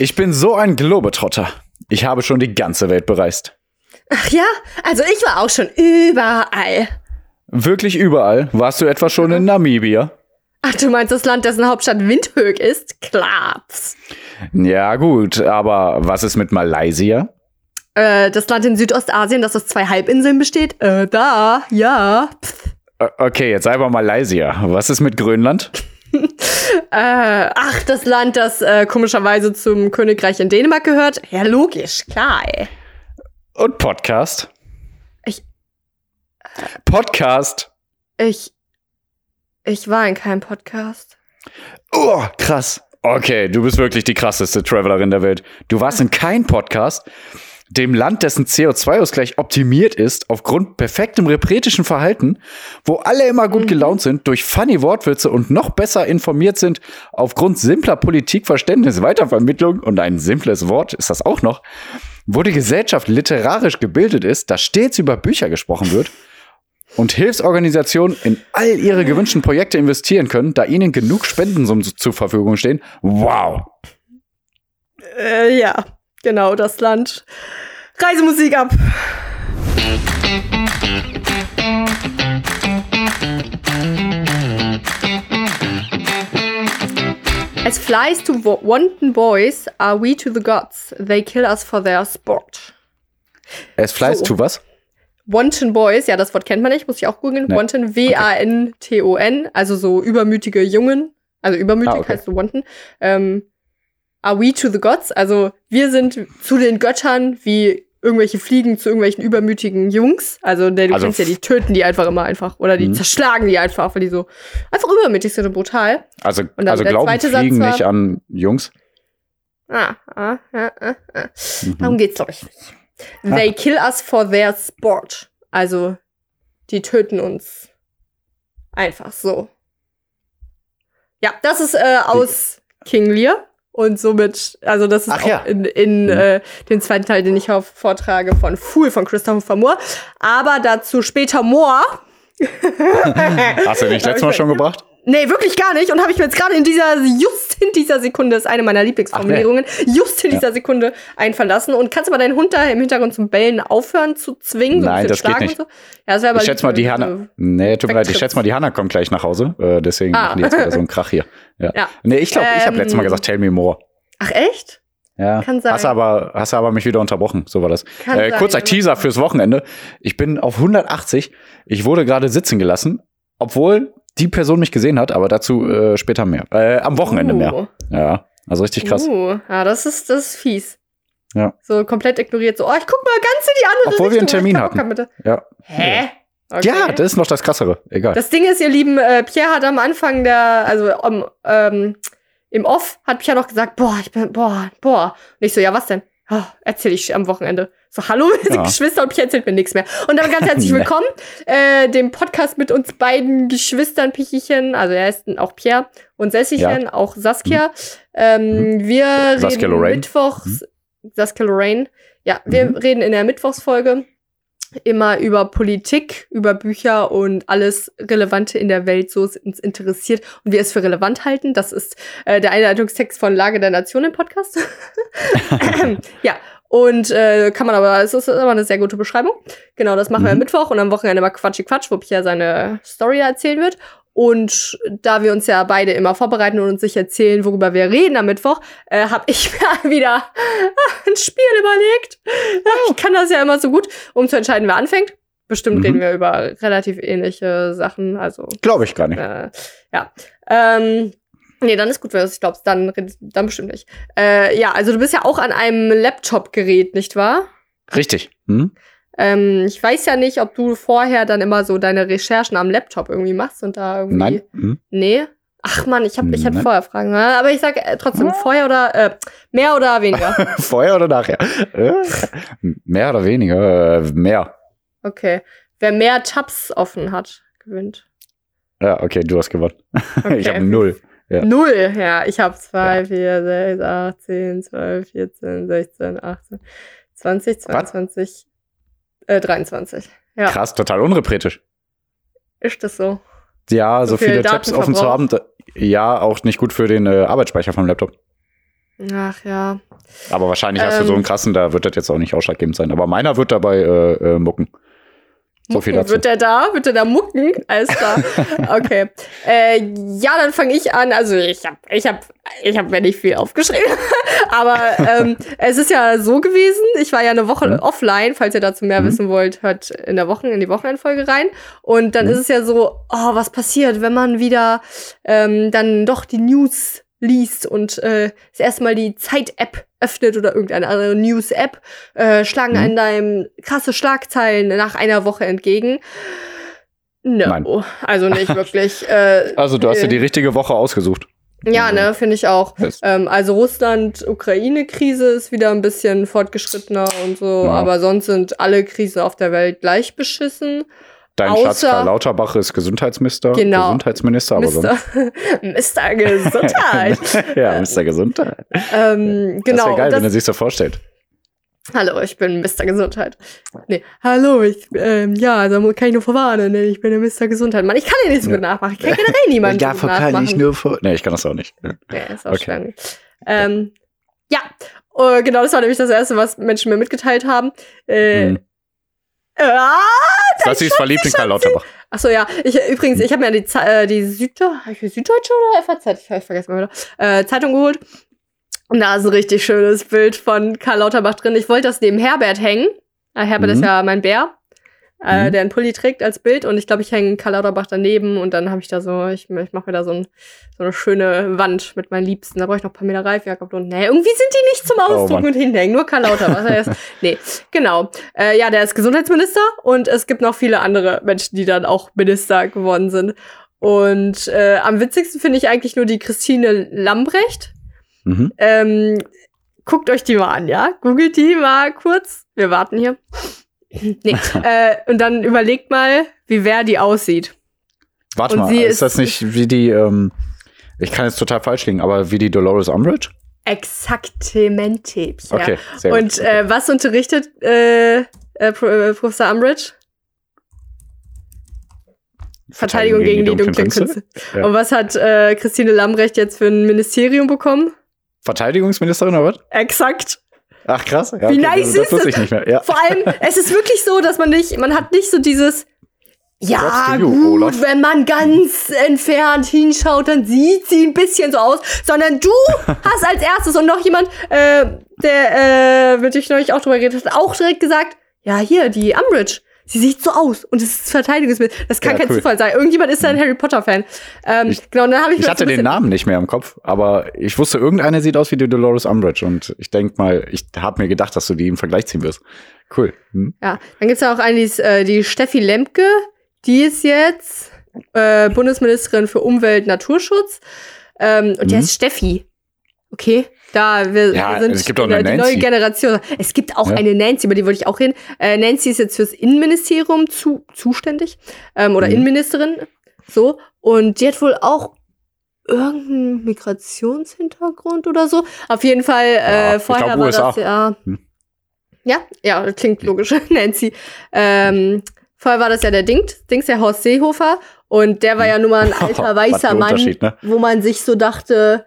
Ich bin so ein Globetrotter. Ich habe schon die ganze Welt bereist. Ach ja, also ich war auch schon überall. Wirklich überall? Warst du etwa schon in Namibia? Ach, du meinst das Land, dessen Hauptstadt Windhoek ist? Klar. Ja, gut, aber was ist mit Malaysia? Äh, das Land in Südostasien, das aus zwei Halbinseln besteht? Äh, da, ja. Pff. Okay, jetzt einfach Malaysia. Was ist mit Grönland? äh, ach, das Land, das äh, komischerweise zum Königreich in Dänemark gehört? Ja, logisch, klar, ey. Und Podcast? Ich. Podcast? Ich. Ich war in keinem Podcast. Oh, krass. Okay, du bist wirklich die krasseste Travelerin der Welt. Du warst in keinem Podcast, dem Land, dessen CO2-Ausgleich optimiert ist, aufgrund perfektem repretischen Verhalten, wo alle immer gut mhm. gelaunt sind, durch funny Wortwitze und noch besser informiert sind, aufgrund simpler Politikverständnis, Weitervermittlung und ein simples Wort ist das auch noch, wo die Gesellschaft literarisch gebildet ist, da stets über Bücher gesprochen wird und Hilfsorganisationen in all ihre gewünschten Projekte investieren können, da ihnen genug Spendensummen zur Verfügung stehen. Wow. Äh, ja, genau, das Land. Reisemusik ab. As flies to wanton boys are we to the gods. They kill us for their sport. As flies so. to was? Wanton Boys, ja, das Wort kennt man nicht, muss ich auch googeln. Nee. Wanton, W-A-N-T-O-N, also so übermütige Jungen. Also übermütig ah, okay. heißt so Wanton. Ähm, are we to the gods? Also wir sind zu den Göttern wie irgendwelche Fliegen zu irgendwelchen übermütigen Jungs. Also du also kennst ja, die töten die einfach immer einfach. Oder die mhm. zerschlagen die einfach, weil die so einfach übermütig sind und brutal. Also, also glauben Fliegen war, nicht an Jungs? Ah, ah, ah, ah, ah. Mhm. Darum geht's, glaube ich, nicht. They kill us for their sport. Also, die töten uns. Einfach so. Ja, das ist äh, aus King Lear. Und somit, also das ist Ach auch ja. in, in mhm. äh, den zweiten Teil, den ich vortrage von Fool von Christopher Moore. Aber dazu später more. Hast du nicht letztes Mal schon gebracht? Nee, wirklich gar nicht. Und habe ich mir jetzt gerade in dieser, just in dieser Sekunde, ist eine meiner Lieblingsformulierungen, nee. just in dieser Sekunde einfallen lassen. Und kannst du mal deinen Hund da im Hintergrund zum Bellen aufhören zu zwingen? Nein, das geht nicht. So? Ja, das aber ich schätze mal, die Hanna, nee, tut mir leid, ich schätze mal, die Hanna kommt gleich nach Hause. Äh, deswegen ah. machen die jetzt wieder so einen Krach hier. Ja. ja. Nee, ich glaube, ähm, ich habe letztes Mal gesagt, tell me more. Ach, echt? Ja, Kann sein. Hast aber, hast aber mich wieder unterbrochen, so war das. Äh, kurzer Teaser fürs Wochenende. Ich bin auf 180. Ich wurde gerade sitzen gelassen, obwohl die Person mich gesehen hat, aber dazu äh, später mehr. Äh, am Wochenende uh. mehr. Ja, also richtig krass. Uh, ja, das ist, das ist fies. Ja. So komplett ignoriert, so, oh, ich guck mal ganz in die andere Obwohl Richtung. wir einen Termin hatten. Bitte. Ja. Hä? Okay. Ja, das ist noch das Krassere. Egal. Das Ding ist, ihr Lieben, äh, Pierre hat am Anfang der, also um, ähm, im Off hat Pierre noch gesagt, boah, ich bin, boah, boah. Und ich so, ja, was denn? Oh, erzähl ich am Wochenende. So, hallo, ja. Geschwister und Pierre erzählt mir nichts mehr. Und dann ganz herzlich willkommen, äh, dem Podcast mit uns beiden Geschwistern, Pichichen, also er ist auch Pierre und Sessichen, ja. auch Saskia. Mhm. Ähm, mhm. Wir Saskia reden Lorraine. Mittwochs, mhm. Saskia Lorraine. Ja, wir mhm. reden in der Mittwochsfolge immer über Politik, über Bücher und alles Relevante in der Welt, so es uns interessiert und wir es für relevant halten. Das ist äh, der Einleitungstext von Lage der Nation im Podcast. ja, und äh, kann man aber, es ist immer eine sehr gute Beschreibung. Genau, das machen mhm. wir am Mittwoch und am Wochenende mal Quatschi Quatsch, wo Pia seine Story erzählen wird. Und da wir uns ja beide immer vorbereiten und uns sich erzählen, worüber wir reden am Mittwoch, äh, habe ich mir wieder ein Spiel überlegt. Ich kann das ja immer so gut, um zu entscheiden, wer anfängt. Bestimmt mhm. reden wir über relativ ähnliche Sachen. Also glaube ich gar nicht. Äh, ja. Ähm, Nee, dann ist gut, wenn du es glaubst. Dann, dann bestimmt nicht. Äh, ja, also du bist ja auch an einem Laptop-Gerät, nicht wahr? Richtig. Hm? Ähm, ich weiß ja nicht, ob du vorher dann immer so deine Recherchen am Laptop irgendwie machst und da irgendwie. Nein. Hm? Nee. Ach man, ich habe ich hatte vorher Fragen, ne? aber ich sage äh, trotzdem vorher oder äh, mehr oder weniger. vorher oder nachher? Äh, mehr oder weniger? Äh, mehr. Okay. Wer mehr Tabs offen hat, gewinnt. Ja, okay, du hast gewonnen. Okay. Ich habe null. Ja. Null, ja. Ich habe 2, 4, 6, 8, 10, 12, 14, 16, 18, 20, 22, äh, 23. Ja. Krass, total unrepretisch. Ist das so? Ja, so, so viele Tabs offen zu haben, ja, auch nicht gut für den äh, Arbeitsspeicher vom Laptop. Ach ja. Aber wahrscheinlich hast du so Ähm. einen krassen, da wird das jetzt auch nicht ausschlaggebend sein. Aber meiner wird dabei äh, äh, mucken. So viel dazu. Wird der da? Wird der da mucken? Alles klar. Okay. äh, ja, dann fange ich an. Also ich habe ich hab, ich hab mir nicht viel aufgeschrieben. Aber ähm, es ist ja so gewesen, ich war ja eine Woche Mhm. offline. Falls ihr dazu mehr Mhm. wissen wollt, hört in der Woche, in die Wochenendfolge rein. Und dann Mhm. ist es ja so, oh, was passiert, wenn man wieder ähm, dann doch die News liest und äh, das erste Mal die Zeit-App öffnet oder irgendeine andere News-App, äh, schlagen Mhm. einem deinem krasse Schlagzeilen nach einer Woche entgegen. No, Nein. also nicht wirklich. Äh, Also du hast dir äh, die richtige Woche ausgesucht. ja, ne, finde ich auch. Ähm, also Russland-Ukraine-Krise ist wieder ein bisschen fortgeschrittener und so, Ja. aber sonst sind alle Krisen auf der Welt gleich beschissen. Dein Schatz Karl Lauterbach ist Gesundheitsminister. Genau. Gesundheitsminister, aber sonst. Mr. Mr. Gesundheit. ja, Mr. Gesundheit. ähm, Das genau. wäre geil, das- wenn er sich so vorstellt. Hallo, ich bin Mr. Gesundheit. Nee, hallo, ich, ähm, ja, also kann ich nur verwarnen, ne? ich bin der Mr. Gesundheit. Mann, ich kann den nicht so gut nachmachen. Ich kann generell niemanden so gut nachmachen. nur vor. Nee, ich kann das auch nicht. Ja, ist auch Okay. schwer. Ähm, ja, äh, genau, das war nämlich das Erste, was Menschen mir mitgeteilt haben. Äh, Hm. Ah, Das ist verliebt in Karl Lauterbach. Achso, ja. Ich, übrigens, ich habe mir die, äh, die Süddeu hab ich mir Süddeutsche oder FAZ? Ich, ich vergesse mal wieder. Äh, Zeitung geholt. Und da ist ein richtig schönes Bild von Karl Lauterbach drin. Ich wollte das neben Herbert hängen. Äh, Herbert Mhm. ist ja mein Bär, äh, Mhm. der einen Pulli trägt als Bild. Und ich glaube, ich hänge Karl Lauterbach daneben. Und dann habe ich da so, ich, ich mache mir da so, ein, so eine schöne Wand mit meinen Liebsten. Da brauche ich noch Pamela Reif, Jakob und nee, irgendwie sind die nicht zum Oh, Ausdruck Mann. und hinhängen. Nur Karl Lauterbach. Ist- nee, genau. Äh, ja, der ist Gesundheitsminister und es gibt noch viele andere Menschen, die dann auch Minister geworden sind. Und äh, am witzigsten finde ich eigentlich nur die Christine Lambrecht. Mhm. Ähm, guckt euch die mal an, ja? Googelt die mal kurz. Wir warten hier. Nee. äh, und dann überlegt mal, wie wer die aussieht. Warte Und mal, ist, ist- das nicht wie die, ähm, ich kann jetzt total falsch liegen, aber wie die Dolores Umbridge? Exaktamente. Ja. Okay, sehr Und gut. äh, was unterrichtet äh, äh, äh, Professor Umbridge? Verteidigung gegen, die dunklen Künste. Ja. Und was hat äh, Christine Lambrecht jetzt für ein Ministerium bekommen? Verteidigungsministerin oder was? Exakt. Ach krass. Ja, Wie okay, nice das, das ist das? ich nicht mehr. Ja. Vor allem, es ist wirklich so, dass man nicht, man hat nicht so dieses, ja, you, gut, Olaf. wenn man ganz entfernt hinschaut, dann sieht sie ein bisschen so aus, sondern du hast als erstes und noch jemand, äh, der, äh, mit dem ich neulich auch drüber geredet habe, auch direkt gesagt, ja, hier, die Umbridge. Sie sieht so aus und es ist Verteidigungsmittel. Das kann Ja, kein cool. Zufall sein. Irgendjemand ist da ein Harry Potter-Fan. Ähm, Ich- genau, dann habe ich, Ich hatte so den Namen nicht mehr im Kopf, aber ich wusste, irgendeine sieht aus wie die Dolores Umbridge und ich denk mal, ich habe mir gedacht, dass du die im Vergleich ziehen wirst. Cool. Hm? Ja, dann gibt's ja auch eine, die, ist, äh, die Steffi Lemke, die ist jetzt äh, Bundesministerin für Umwelt, Naturschutz. Ähm, und die Mhm. heißt Steffi. Okay, da wir, Ja, wir sind es gibt auch eine die Nancy. neue Generation. Es gibt auch Ja. eine Nancy, über die wollte ich auch hin. Äh, Nancy ist jetzt fürs Innenministerium zu, zuständig ähm, oder Mhm. Innenministerin. So. Und die hat wohl auch irgendeinen Migrationshintergrund oder so. Auf jeden Fall, Ja, äh, ich vorher glaub, war USA. das ja. Hm. Ja, ja, klingt logisch, Nancy. Ähm, vorher war das ja der Dings, Dings, der Horst Seehofer. Und der war ja nun mal ein alter weißer Mann, ne? wo man sich so dachte,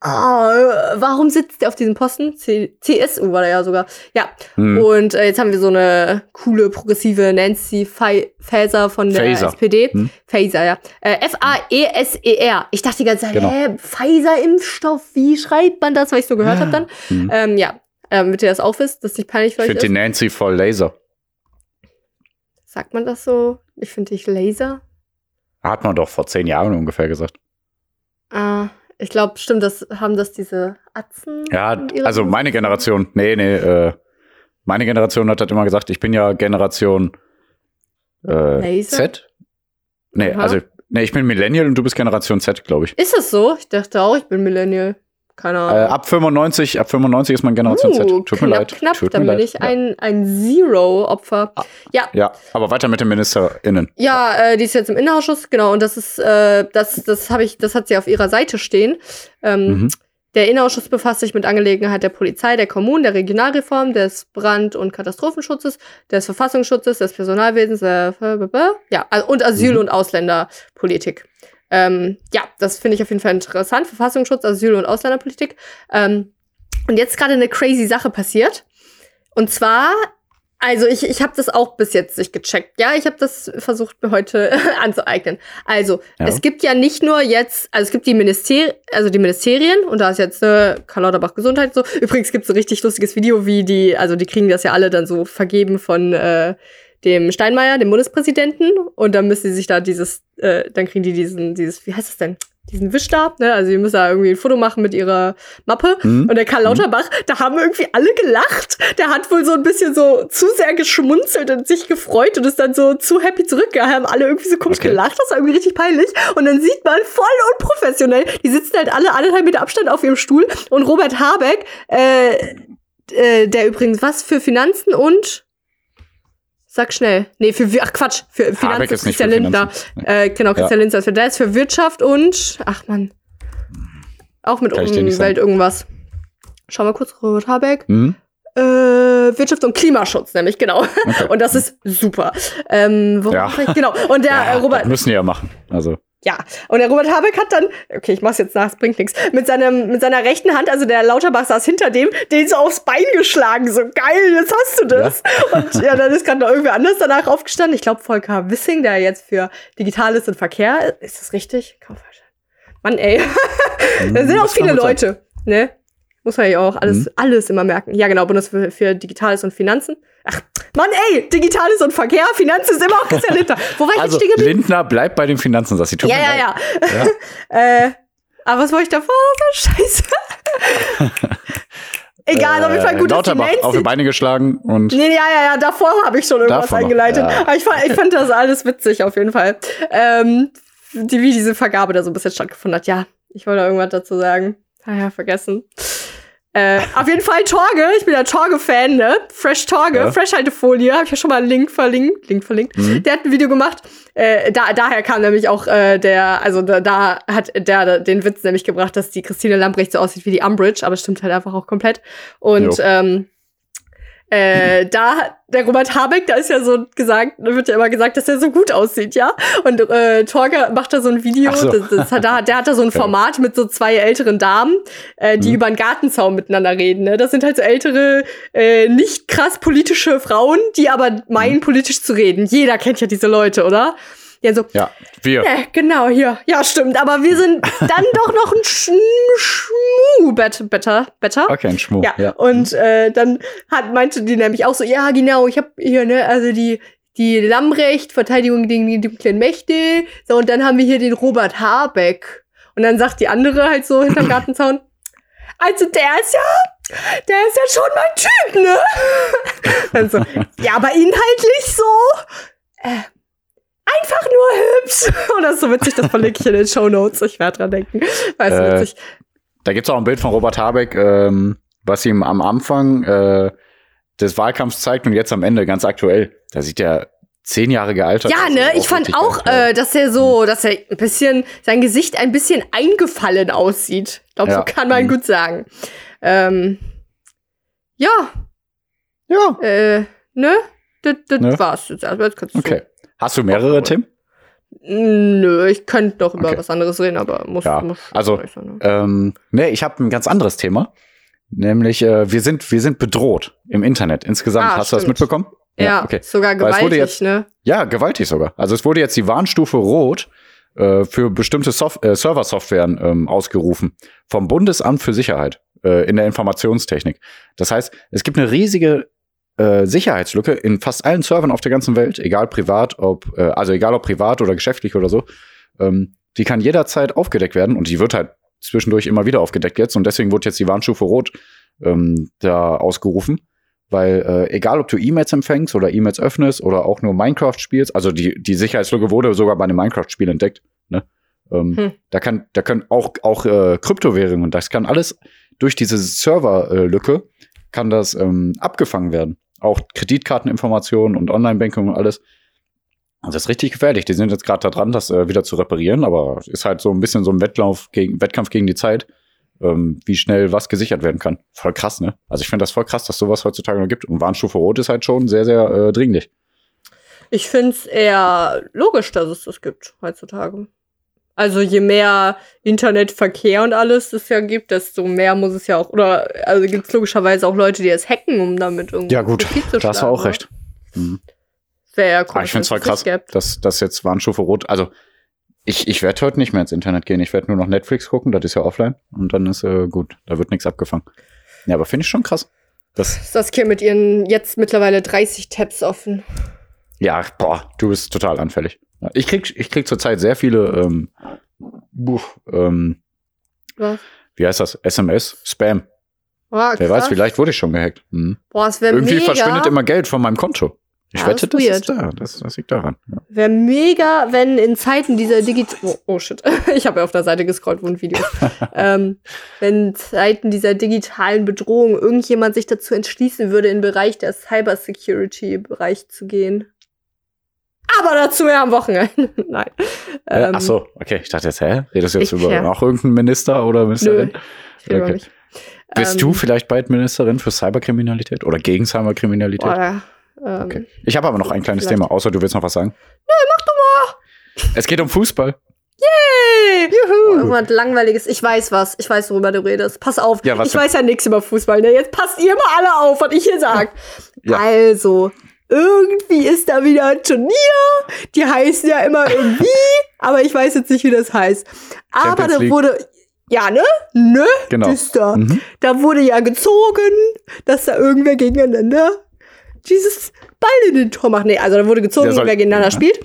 ah, äh, warum sitzt der auf diesem Posten? C CSU war der ja sogar. Ja, Hm. und äh, jetzt haben wir so eine coole, progressive Nancy Fa- Faeser von der Faeser. SPD. Hm. Faeser, ja. Äh, F-A-E-S-E-R. Ich dachte die ganze Zeit, Genau. hä, Pfizer-Impfstoff, wie schreibt man das, weil ich so gehört habe dann? Hm. Ähm, ja, ähm, damit ihr das auch wisst, dass nicht peinlich für Ich finde die Nancy voll Laser. Sagt man das so? Ich finde dich Laser. Hat man doch vor zehn Jahren ungefähr gesagt. Ah, ich glaube, stimmt, das haben das diese Atzen. Ja, also meine? Generation, nee, nee, äh, meine Generation hat halt immer gesagt, ich bin ja Generation äh? Z. Nee, Aha. also, nee, ich bin Millennial und du bist Generation Z, glaube ich. Ist es so? Ich dachte auch, ich bin Millennial. Keine Äh, Ahnung. ab 95, ab 95 ist man Generation Z. Uh, Tut knapp, mir leid. Knapp, Tut dann mir bin leid. ich ein, ein Zero-Opfer. Ja, Ja, aber weiter mit den MinisterInnen. Ja, äh, die ist jetzt im Innenausschuss, genau, und das ist, äh, das, das habe ich, das hat sie auf ihrer Seite stehen. Ähm, Mhm. Der Innenausschuss befasst sich mit Angelegenheit der Polizei, der Kommunen, der Regionalreform, des Brand- und Katastrophenschutzes, des Verfassungsschutzes, des Personalwesens, äh, ja, also- und Asyl- Mhm. und Ausländerpolitik. Ähm, ja, das finde ich auf jeden Fall interessant. Verfassungsschutz, Asyl und Ausländerpolitik. Ähm, und jetzt gerade eine crazy Sache passiert. Und zwar also ich, ich habe das auch bis jetzt nicht gecheckt. Ja, ich habe das versucht mir heute anzueignen. Also ja. es gibt ja nicht nur jetzt, also es gibt die Ministerien, also die Ministerien und da ist jetzt äh, Karl Lauterbach Gesundheit so. Übrigens gibt es ein richtig lustiges Video, wie die, also die kriegen das ja alle dann so vergeben von äh, dem Steinmeier, dem Bundespräsidenten, und dann müssen sie sich da dieses, äh, dann kriegen die diesen, dieses, wie heißt das denn? diesen Wischstab, ne? Also die müssen da irgendwie ein Foto machen mit ihrer Mappe. Mhm. Und der Karl mhm. Lauterbach, mhm. da haben irgendwie alle gelacht. Der hat wohl so ein bisschen so zu sehr geschmunzelt und sich gefreut und ist dann so zu happy zurückgegangen. Haben alle irgendwie so komisch okay. gelacht. Das war irgendwie richtig peinlich. Und dann sieht man voll unprofessionell, die sitzen halt alle anderthalb Meter Abstand auf ihrem Stuhl. Und Robert Habeck, äh, äh, der übrigens was für Finanzen und Sag schnell. Nee, für ach Quatsch, für Finanzen ist Christian Lindner. Äh, genau, Christian ja. Lindner ist der ist für Wirtschaft und ach man. Auch mit Umwelt irgendwas. Schau mal kurz, Robert Habeck. Mhm. Äh, Wirtschaft und Klimaschutz, nämlich, genau. Okay. Und das ist super. Ähm, ja. Genau. Und der ja, Robert. müssen die ja machen. Also. Ja, und der Robert Habeck hat dann, okay, ich mach's jetzt nach, es bringt nichts, mit, seinem, mit seiner rechten Hand, also der Lauterbach saß hinter dem, den so aufs Bein geschlagen, so geil, jetzt hast du das. Ja. Und ja, dann ist gerade noch irgendwer anders danach aufgestanden. Ich glaube, Volker Wissing, der jetzt für Digitales und Verkehr, ist das richtig? Mann, ey. da sind auch viele Leute, ne? Muss man ja auch alles, mhm. alles immer merken. Ja, genau, Bundes für, für Digitales und Finanzen. Ach, Mann, ey, Digitales und Verkehr, Finanzen ist immer auch Christian Lindner. Wo war ich also, jetzt Lindner bleibt bei den Finanzen, sagt sie. Ja, ja, ja, ja. äh, aber was wollte ich davor? Scheiße. Egal, auf jeden Fall gut, äh, dass die Nancy auf die Beine geschlagen und. Nee, ja, ja, ja, davor habe ich schon irgendwas eingeleitet. Ja. Aber ich fand, ich fand das alles witzig, auf jeden Fall. Ähm, die, wie diese Vergabe da so ein bisschen stattgefunden hat. Ja, ich wollte irgendwas dazu sagen. Ah ja, vergessen. Äh, auf jeden Fall Torge, ich bin ja Torge-Fan, ne? Fresh Torge, ja. Fresh-Haltefolie, habe ich ja schon mal einen Link verlinkt. Link verlinkt. Mhm. Der hat ein Video gemacht. Äh, da, daher kam nämlich auch äh, der, also da, da hat der den Witz nämlich gebracht, dass die Christine Lambrecht so aussieht wie die Umbridge, aber stimmt halt einfach auch komplett. Und ähm, äh, da, der Robert Habeck, da ist ja so gesagt, da wird ja immer gesagt, dass er so gut aussieht, ja. Und äh, Torger macht da so ein Video, so. das, das hat, da, der hat da so ein Format mit so zwei älteren Damen, äh, die mhm. über einen Gartenzaun miteinander reden. Ne? Das sind halt so ältere, äh, nicht krass politische Frauen, die aber meinen, mhm. politisch zu reden. Jeder kennt ja diese Leute, oder? Ja, so. Ja, wir. Äh, genau, hier. Ja, stimmt. Aber wir sind dann doch noch ein Sch Schmu better, better. Okay, ein Schmu. Ja. ja. Und äh, dann hat, meinte die nämlich auch so, ja, genau, ich habe hier, ne, also die, die Lammrecht, Verteidigung gegen die dunklen Mächte. So, und dann haben wir hier den Robert Habeck. Und dann sagt die andere halt so hinterm Gartenzaun, also der ist ja, der ist ja schon mein Typ, ne? Dann so, ja, aber inhaltlich so, äh, einfach nur hübsch. Und das ist so witzig, das verlinke ich in den Show Notes. Ich werde dran denken. Weißt du, äh, witzig. Da gibt's auch ein Bild von Robert Habeck, ähm, was ihm am Anfang äh, des Wahlkampfs zeigt und jetzt am Ende ganz aktuell. Da sieht er zehn Jahre gealtert. Ja, ne, ich fand auch, äh, dass er so, dass er ein bisschen, sein Gesicht ein bisschen eingefallen aussieht. Ich glaube, ja. so kann man mhm. gut sagen. Ähm, ja. Ja. Äh, ne? Das, das ne? war's jetzt erstmal. Jetzt kannst du okay. Hast du mehrere, Tim? Nö, ich könnte doch über okay. was anderes reden, aber muss, ja. muss also sein, ne? ähm, nee, ich habe ein ganz anderes Thema, nämlich äh, wir sind wir sind bedroht im Internet insgesamt. Ah, Hast stimmt. du das mitbekommen? Ja, ja okay. sogar gewaltig, jetzt, ne? Ja, gewaltig sogar. Also es wurde jetzt die Warnstufe Rot äh, für bestimmte Sof äh, Serversoftwaren ähm, ausgerufen vom Bundesamt für Sicherheit äh, in der Informationstechnik. Das heißt, es gibt eine riesige äh, Sicherheitslücke in fast allen Servern auf der ganzen Welt, egal privat, ob, äh, also egal ob privat oder geschäftlich oder so, ähm, die kann jederzeit aufgedeckt werden und die wird halt zwischendurch immer wieder aufgedeckt jetzt und deswegen wurde jetzt die Warnstufe Rot ähm, da ausgerufen, weil äh, egal ob du E-Mails empfängst oder E-Mails öffnest oder auch nur Minecraft spielst, also die, die Sicherheitslücke wurde sogar bei einem Minecraft-Spiel entdeckt, ne? Ähm, hm. Da kann, da können auch, auch äh, Kryptowährungen, das kann alles durch diese Serverlücke kann das ähm, abgefangen werden auch Kreditkarteninformationen und Online-Banking und alles. Das ist richtig gefährlich. Die sind jetzt gerade da dran, das äh, wieder zu reparieren, aber ist halt so ein bisschen so ein Wettlauf gegen, Wettkampf gegen die Zeit, ähm, wie schnell was gesichert werden kann. Voll krass, ne? Also ich finde das voll krass, dass sowas heutzutage noch gibt. Und Warnstufe Rot ist halt schon sehr, sehr äh, dringlich. Ich finde es eher logisch, dass es das gibt heutzutage. Also je mehr Internetverkehr und alles es ja gibt, desto mehr muss es ja auch, oder also gibt es logischerweise auch Leute, die es hacken, um damit irgendwie Ja, gut, zu da hast du auch ne? recht. Mhm. Wäre ja cool, ich finde es es krass, dass das jetzt Warnstufe Rot. Also, ich, ich werde heute nicht mehr ins Internet gehen. Ich werde nur noch Netflix gucken, das ist ja offline. Und dann ist äh, gut, da wird nichts abgefangen. Ja, aber finde ich schon krass. Das, Saskia mit ihren jetzt mittlerweile 30 Tabs offen. ja, boah, du bist total anfällig. Ich krieg, ich krieg zurzeit sehr viele, ähm, buh, ähm, Was? wie heißt das? SMS, Spam. Ah, Wer weiß, krass. vielleicht wurde ich schon gehackt. Mhm. Boah, es wäre Irgendwie mega. verschwindet immer Geld von meinem Konto. Ich Ja, wette, das das ist da. Das, das liegt daran. Ja. Wäre mega, wenn in Zeiten dieser Digital. Oh, oh shit. Ich habe ja auf der Seite gescrollt, wo ein Video ähm, wenn in Zeiten dieser digitalen Bedrohung irgendjemand sich dazu entschließen würde, in den Bereich der Cybersecurity-Bereich zu gehen. Aber dazu mehr am Wochenende. Nein. Äh, Ähm, ach so, okay. Ich dachte jetzt, hä? Redest du jetzt ich- über ja. auch irgendeinen Minister oder Nö. Ministerin? Über Okay. Bist Ähm, du vielleicht bald Ministerin für Cyberkriminalität oder gegen Cyberkriminalität? Boah, ähm, Okay. Ich habe aber noch ein kleines vielleicht. Thema, außer du willst noch was sagen. Nö, mach du mal. Es geht um Fußball. Hey! Juhu. Irgendwas langweiliges. Ich weiß was. Ich weiß, worüber du redest. Pass auf. Ja, was ich weiß ja nichts über Fußball. Ne? Jetzt passt ihr mal alle auf, was ich hier sag. Ja. Also, irgendwie ist da wieder ein Turnier. Die heißen ja immer irgendwie, aber ich weiß jetzt nicht, wie das heißt. Aber Champions da League. wurde. Ja, ne? Ne? Genau. Da. Mhm. Da wurde ja gezogen, dass da irgendwer gegeneinander dieses Ball in den Tor macht. Nee, also da wurde gezogen, soll- wer gegeneinander ja. spielt.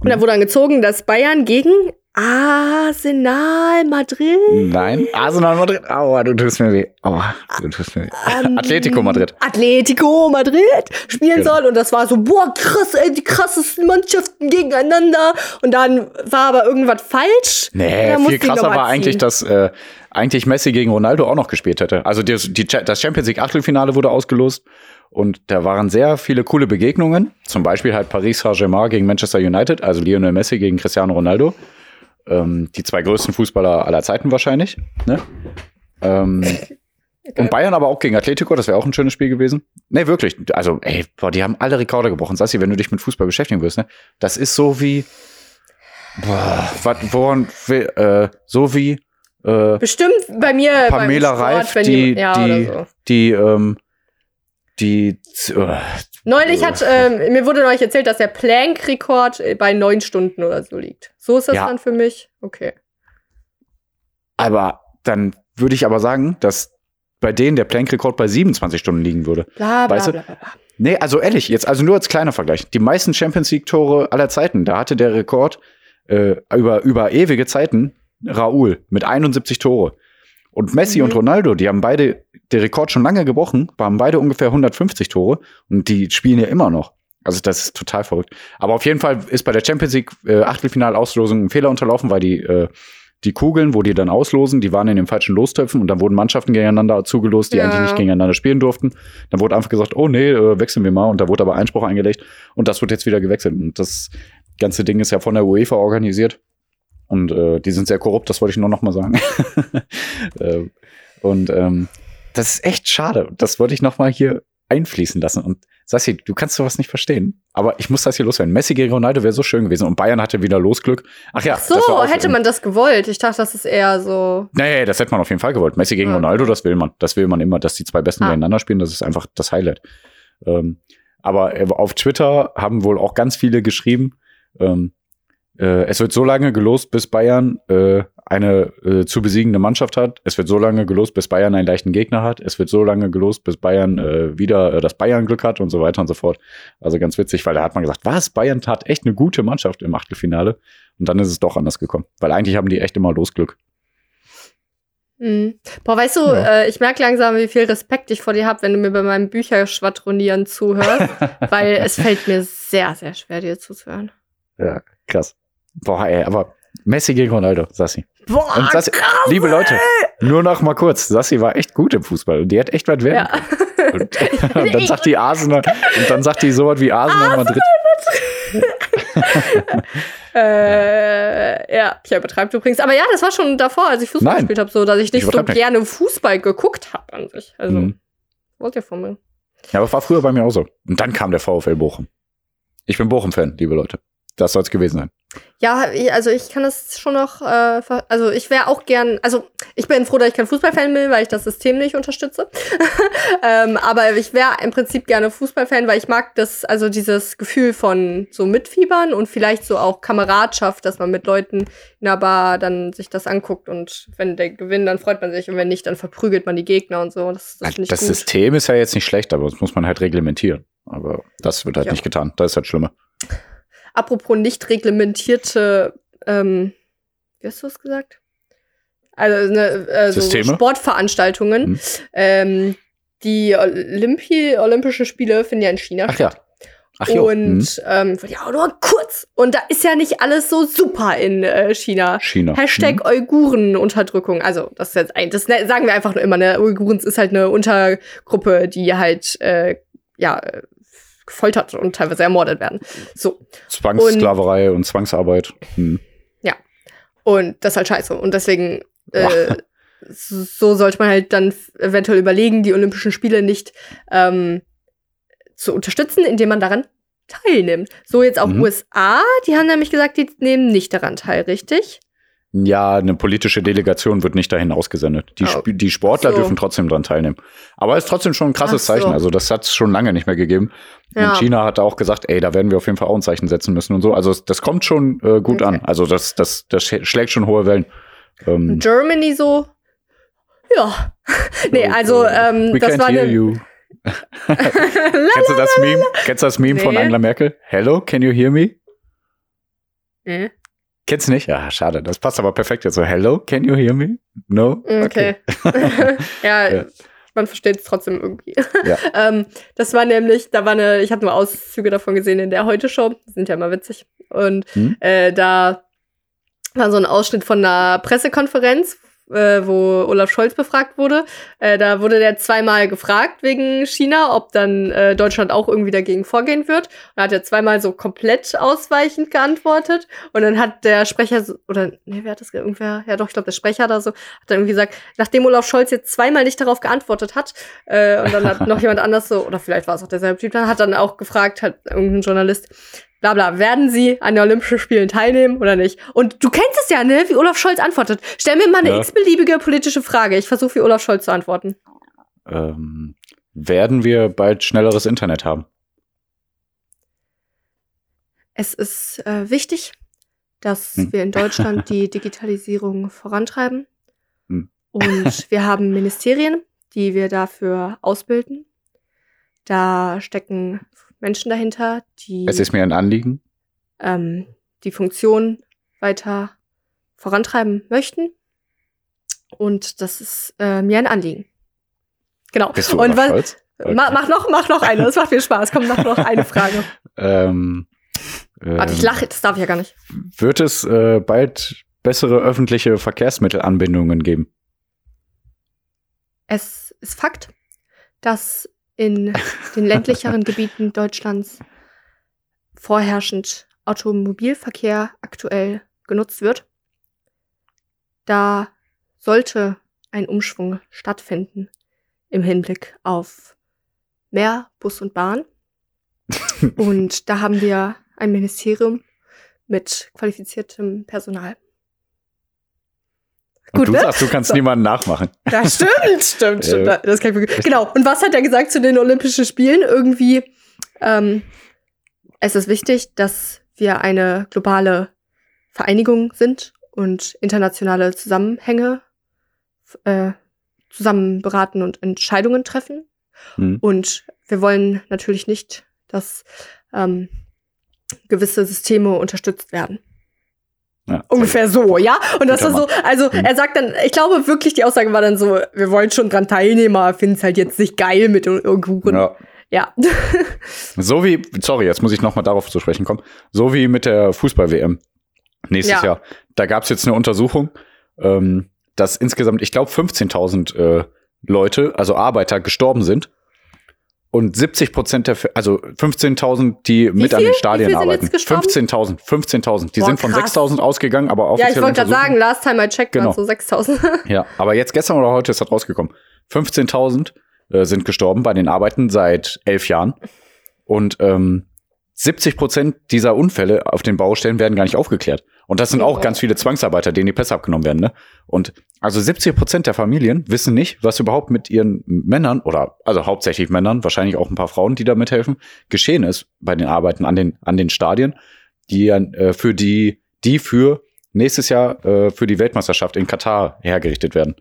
Und da wurde dann gezogen, dass Bayern gegen Arsenal Madrid. Nein, Arsenal Madrid. Aua, du tust mir weh. Aua, du tust mir weh. ähm, Atletico Madrid. Atletico Madrid spielen Genau. soll. Und das war so, boah, krass, ey, die krassesten Mannschaften gegeneinander. Und dann war aber irgendwas falsch. Nee, viel krasser war eigentlich, dass äh, eigentlich Messi gegen Ronaldo auch noch gespielt hätte. Also die, die, das Champions League Achtelfinale wurde ausgelost und da waren sehr viele coole Begegnungen. Zum Beispiel halt Paris Saint-Germain gegen Manchester United, also Lionel Messi gegen Cristiano Ronaldo. Ähm, die zwei größten Fußballer aller Zeiten wahrscheinlich. Ne? Ähm, Und Bayern aber auch gegen Atletico, das wäre auch ein schönes Spiel gewesen. Nee, wirklich. Also, ey, boah, die haben alle Rekorde gebrochen. Sassi, wenn du dich mit Fußball beschäftigen wirst, ne? Das ist so wie. Boah, wat, woran, äh, so wie äh, Bestimmt bei mir Pamela Sport, Reif, wenn die, ja, die, oder so. die, ähm, die, äh, Neulich hat, ähm, mir wurde neulich erzählt, dass der Planck-Rekord äh, bei neun Stunden oder so liegt. So ist das Ja. dann für mich. Okay. aber dann würde ich aber sagen, dass bei denen der Plank-Rekord bei 27 Stunden liegen würde. Bla, bla, Weißt du, bla, bla, bla. Nee, also ehrlich, jetzt also nur als kleiner Vergleich. Die meisten Champions League-Tore aller Zeiten, da hatte der Rekord äh, über, über ewige Zeiten Raúl mit 71 Tore. Und Messi Mhm. und Ronaldo, die haben beide den Rekord schon lange gebrochen, haben beide ungefähr 150 Tore und die spielen ja immer noch. Also das ist total verrückt. Aber auf jeden Fall ist bei der Champions League äh, Achtelfinalauslosung ein Fehler unterlaufen, weil die äh, die Kugeln, wo die dann auslosen, die waren in den falschen Lostöpfen und dann wurden Mannschaften gegeneinander zugelost, die Ja. eigentlich nicht gegeneinander spielen durften. Dann wurde einfach gesagt, oh nee, äh, wechseln wir mal und da wurde aber Einspruch eingelegt und das wird jetzt wieder gewechselt. Und das ganze Ding ist ja von der UEFA organisiert und äh, die sind sehr korrupt, das wollte ich nur noch mal sagen. äh, und ähm, das ist echt schade. Das wollte ich noch mal hier einfließen lassen. Und Sassi, du kannst sowas nicht verstehen, aber ich muss das hier loswerden. Messi gegen Ronaldo wäre so schön gewesen und Bayern hatte wieder Losglück. Ach ja, Ach so, hätte man das gewollt. Ich dachte, das ist eher so. Nee, das hätte man auf jeden Fall gewollt. Messi gegen Ah. Ronaldo, das will man. Das will man immer, dass die zwei Besten Ah. gegeneinander spielen. Das ist einfach das Highlight. Ähm, aber äh, auf Twitter haben wohl auch ganz viele geschrieben, ähm, äh, es wird so lange gelost, bis Bayern äh, eine äh, zu besiegende Mannschaft hat. Es wird so lange gelost, bis Bayern einen leichten Gegner hat. Es wird so lange gelost, bis Bayern äh, wieder äh, das Bayern-Glück hat und so weiter und so fort. Also ganz witzig, weil da hat man gesagt, was? Bayern hat echt eine gute Mannschaft im Achtelfinale. Und dann ist es doch anders gekommen. Weil eigentlich haben die echt immer Losglück. Mhm. Boah, weißt du, Ja. äh, ich merke langsam, wie viel Respekt ich vor dir habe, wenn du mir bei meinem Bücherschwadronieren zuhörst, weil es fällt mir sehr, sehr schwer, dir zuzuhören. Ja, krass. Boah, ey, aber Messi gegen Ronaldo, Sassi. Boah, Und Sassi, krass, liebe Leute, nur noch mal kurz. Sassi war echt gut im Fußball und die hat echt was werden. Ja. Und, und dann sagt die Arsenal, und dann sagt die so was wie Arsenal Madrid. äh, ja, ich übertreibe übrigens. Aber ja, das war schon davor, als ich Fußball Nein. gespielt habe, so, dass ich nicht so übertreib nicht. gerne Fußball geguckt habe an sich. Also, Mhm. wollt ihr von mir? Ja, aber war früher bei mir auch so. Und dann kam der VfL Bochum. Ich bin Bochum-Fan, liebe Leute. Das soll es gewesen sein. Ja, also ich kann das schon noch, äh, also ich wäre auch gern, also ich bin froh, dass ich kein Fußballfan bin, weil ich das System nicht unterstütze. ähm, aber ich wäre im Prinzip gerne Fußballfan, weil ich mag das, also dieses Gefühl von so Mitfiebern und vielleicht so auch Kameradschaft, dass man mit Leuten in einer Bar dann sich das anguckt und wenn der gewinnt, dann freut man sich und wenn nicht, dann verprügelt man die Gegner und so. Das, das das. System ist ja jetzt nicht schlecht, aber das muss man halt reglementieren. Aber das wird halt Ja. nicht getan. Das ist halt schlimmer. Apropos nicht reglementierte, ähm, wie hast du es gesagt? Also ne, so Systeme? Sportveranstaltungen. Mhm. Ähm, die Olympi Olympischen Spiele finden ja in China Ach ja. statt. Ach jo. hm. Und ähm, ja, nur kurz. Und da ist ja nicht alles so super in äh, China. China. Hashtag Hm. Uiguren-Unterdrückung. Also, das ist jetzt ein, das ne, sagen wir einfach nur immer, ne? Uiguren ist halt eine Untergruppe, die halt, äh, ja, gefoltert und teilweise ermordet werden. So. Zwangssklaverei und, Zwangsarbeit. Hm. Und das ist halt scheiße. Und deswegen, äh, so sollte man halt dann eventuell überlegen, die Olympischen Spiele nicht ähm, zu unterstützen, indem man daran teilnimmt. So jetzt auch Mhm. USA, die haben nämlich gesagt, die nehmen nicht daran teil, richtig? Ja, eine politische Delegation wird nicht dahin ausgesendet. Die, Oh. Die Sportler So. dürfen trotzdem dran teilnehmen. Aber es ist trotzdem schon ein krasses so. Zeichen. Also das hat es schon lange nicht mehr gegeben. Ja. Und China hat auch gesagt, ey, da werden wir auf jeden Fall auch ein Zeichen setzen müssen und so. Also das kommt schon äh, gut Okay. an. Also das, das, das sch- schlägt schon hohe Wellen. Ähm, Germany so. Ja. nee, also ähm, We das can't war hear you. Kennst du das Meme? Kennst du das Meme von Nee. Angela Merkel? Hello, can you hear me? Nee. Kennst du nicht? Ja, schade. Das passt aber perfekt jetzt so. Hello, can you hear me? No? Okay. ja, Ja. man versteht es trotzdem irgendwie. Ja. ähm, das war nämlich, da war eine, ich habe nur Auszüge davon gesehen in der Heute-Show, die sind ja immer witzig. Und Hm? äh, da war so ein Ausschnitt von einer Pressekonferenz, äh, wo Olaf Scholz befragt wurde. Äh, da wurde der zweimal gefragt wegen China, ob dann äh, Deutschland auch irgendwie dagegen vorgehen wird. Und da hat er zweimal so komplett ausweichend geantwortet. Und dann hat der Sprecher, so, oder nee, wer hat das, irgendwer, ja doch, ich glaube, der Sprecher da so, hat dann irgendwie gesagt, nachdem Olaf Scholz jetzt zweimal nicht darauf geantwortet hat, äh, und dann hat noch jemand anders so, oder vielleicht war es auch derselbe Typ, dann hat dann auch gefragt, hat irgendein Journalist, bla bla, werden Sie an den Olympischen Spielen teilnehmen oder nicht? Und du kennst es ja, ne, wie Olaf Scholz antwortet. Stell mir mal eine Ja. x-beliebige politische Frage. Ich versuche, wie Olaf Scholz zu antworten. Ähm, werden wir bald schnelleres Internet haben? Es ist äh, wichtig, dass Hm. wir in Deutschland die Digitalisierung vorantreiben. Hm. Und wir haben Ministerien, die wir dafür ausbilden. Da stecken Menschen dahinter, die Es ist mir ein Anliegen. ähm, die Funktion weiter vorantreiben möchten. Und das ist äh, mir ein Anliegen. Genau. Bist du Und was? Okay. mach, mach noch, mach noch eine. Das macht viel Spaß. Kommt noch, noch eine Frage. Ähm, Warte, ich ähm, lache. Das darf ich ja gar nicht. Wird es äh, bald bessere öffentliche Verkehrsmittelanbindungen geben? Es ist Fakt, dass in den ländlicheren Gebieten Deutschlands vorherrschend Automobilverkehr aktuell genutzt wird. Da sollte ein Umschwung stattfinden im Hinblick auf mehr Bus und Bahn. und da haben wir ein Ministerium mit qualifiziertem Personal. Und Gut, du ne? sagst, du kannst So. niemanden nachmachen. Das stimmt, stimmt, stimmt. Äh, Das kann ich genau. Und was hat er gesagt zu den Olympischen Spielen? Irgendwie, ähm, es ist wichtig, dass wir eine globale Vereinigung sind und internationale Zusammenhänge äh, zusammen beraten und Entscheidungen treffen. Hm. Und wir wollen natürlich nicht, dass ähm, gewisse Systeme unterstützt werden. Ja, Ungefähr so, ja? Und das war so, also Mhm. er sagt dann, ich glaube wirklich, die Aussage war dann so, wir wollen schon dran teilnehmen, aber finden es halt jetzt nicht geil mit Uiguren. Ja. Ja. So wie, sorry, jetzt muss ich noch mal darauf zu sprechen kommen. So wie mit der Fußball-WM nächstes Ja. Jahr. Da gab es jetzt eine Untersuchung, ähm, dass insgesamt, ich glaube, 15.000 äh, Leute, also Arbeiter, gestorben sind. Und 70 Prozent der, also 15.000, die mit an viel? den Wie Stadien arbeiten. jetzt gestorben? 15.000, 15.000. Die Boah, sind von krass. 6.000 ausgegangen, aber ja, offiziell ich wollte gerade sagen, last time I checked Genau. waren so 6000. Ja, aber jetzt gestern oder heute ist das rausgekommen. 15.000 äh, sind gestorben bei den Arbeiten seit elf Jahren. Und ähm, 70 Prozent dieser Unfälle auf den Baustellen werden gar nicht aufgeklärt. Und das sind auch ganz viele Zwangsarbeiter, denen die Pässe abgenommen werden. Ne? Und also 70 Prozent der Familien wissen nicht, was überhaupt mit ihren Männern oder also hauptsächlich Männern, wahrscheinlich auch ein paar Frauen, die da mithelfen, geschehen ist bei den Arbeiten an den an den Stadien, die äh, für die die für nächstes Jahr äh, für die Weltmeisterschaft in Katar hergerichtet werden.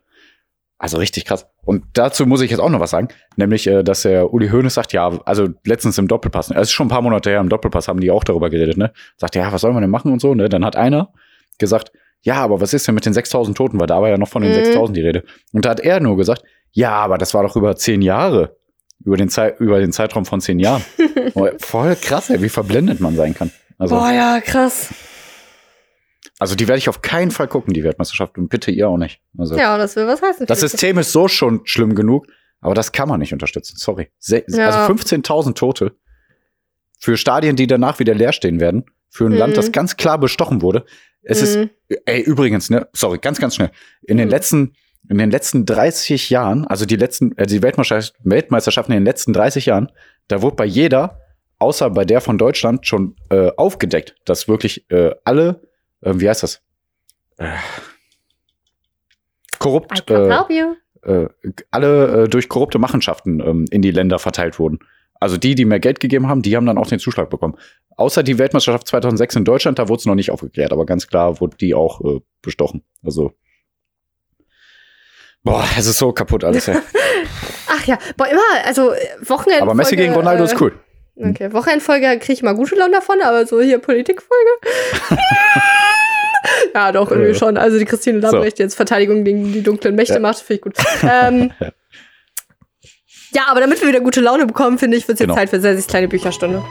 Also richtig krass. Und dazu muss ich jetzt auch noch was sagen, nämlich, äh, dass der Uli Hoeneß sagt, ja, also letztens im Doppelpass, es ist schon ein paar Monate her, im Doppelpass haben die auch darüber geredet, ne? Sagt, ja, was sollen wir denn machen und so, ne? Dann hat einer gesagt, ja, aber was ist denn mit den 6000 Toten? Weil da war ja noch von den mhm. 6000 die Rede. Und da hat er nur gesagt, ja, aber das war doch über zehn Jahre. Über den, Zeit, über den Zeitraum von zehn Jahren. Voll krass, ey, wie verblendet man sein kann. Also, Boah, ja, krass. Also die werde ich auf keinen Fall gucken, die Weltmeisterschaft. Und bitte ihr auch nicht. Also, ja, das will was heißen. Das System ist so schon schlimm genug, aber das kann man nicht unterstützen. Sorry. Se ja. Also 15.000 Tote für Stadien, die danach wieder leer stehen werden, für ein mhm. Land, das ganz klar bestochen wurde. Es mhm. ist, ey, übrigens, ne, sorry, ganz, ganz schnell. In mhm. den letzten, in den letzten 30 Jahren, also die letzten, äh, die Weltmeisterschaften in den letzten 30 Jahren, da wurde bei jeder, außer bei der von Deutschland, schon äh, aufgedeckt, dass wirklich äh, alle äh, wie heißt das? Äh, korrupt, äh, äh, alle äh, durch korrupte Machenschaften ähm, in die Länder verteilt wurden. Also die, die mehr Geld gegeben haben, die haben dann auch den Zuschlag bekommen. Außer die Weltmeisterschaft 2006 in Deutschland, da wurde es noch nicht aufgeklärt, aber ganz klar wurde die auch äh, bestochen. Also Boah, es ist so kaputt alles, ja. Ach ja, boah, immer, also Wochenende. Aber Messi gegen Ronaldo ist cool. Okay, Wochenendfolge kriege ich mal gute Laune davon, aber so hier Politikfolge. ja, doch, irgendwie ja. schon. Also die Christine Lambrecht so. jetzt Verteidigung gegen die dunklen Mächte ja. macht, finde ich gut. ähm, ja, aber damit wir wieder gute Laune bekommen, finde ich, wird es jetzt genau. Zeit für Sessis kleine Bücherstunde.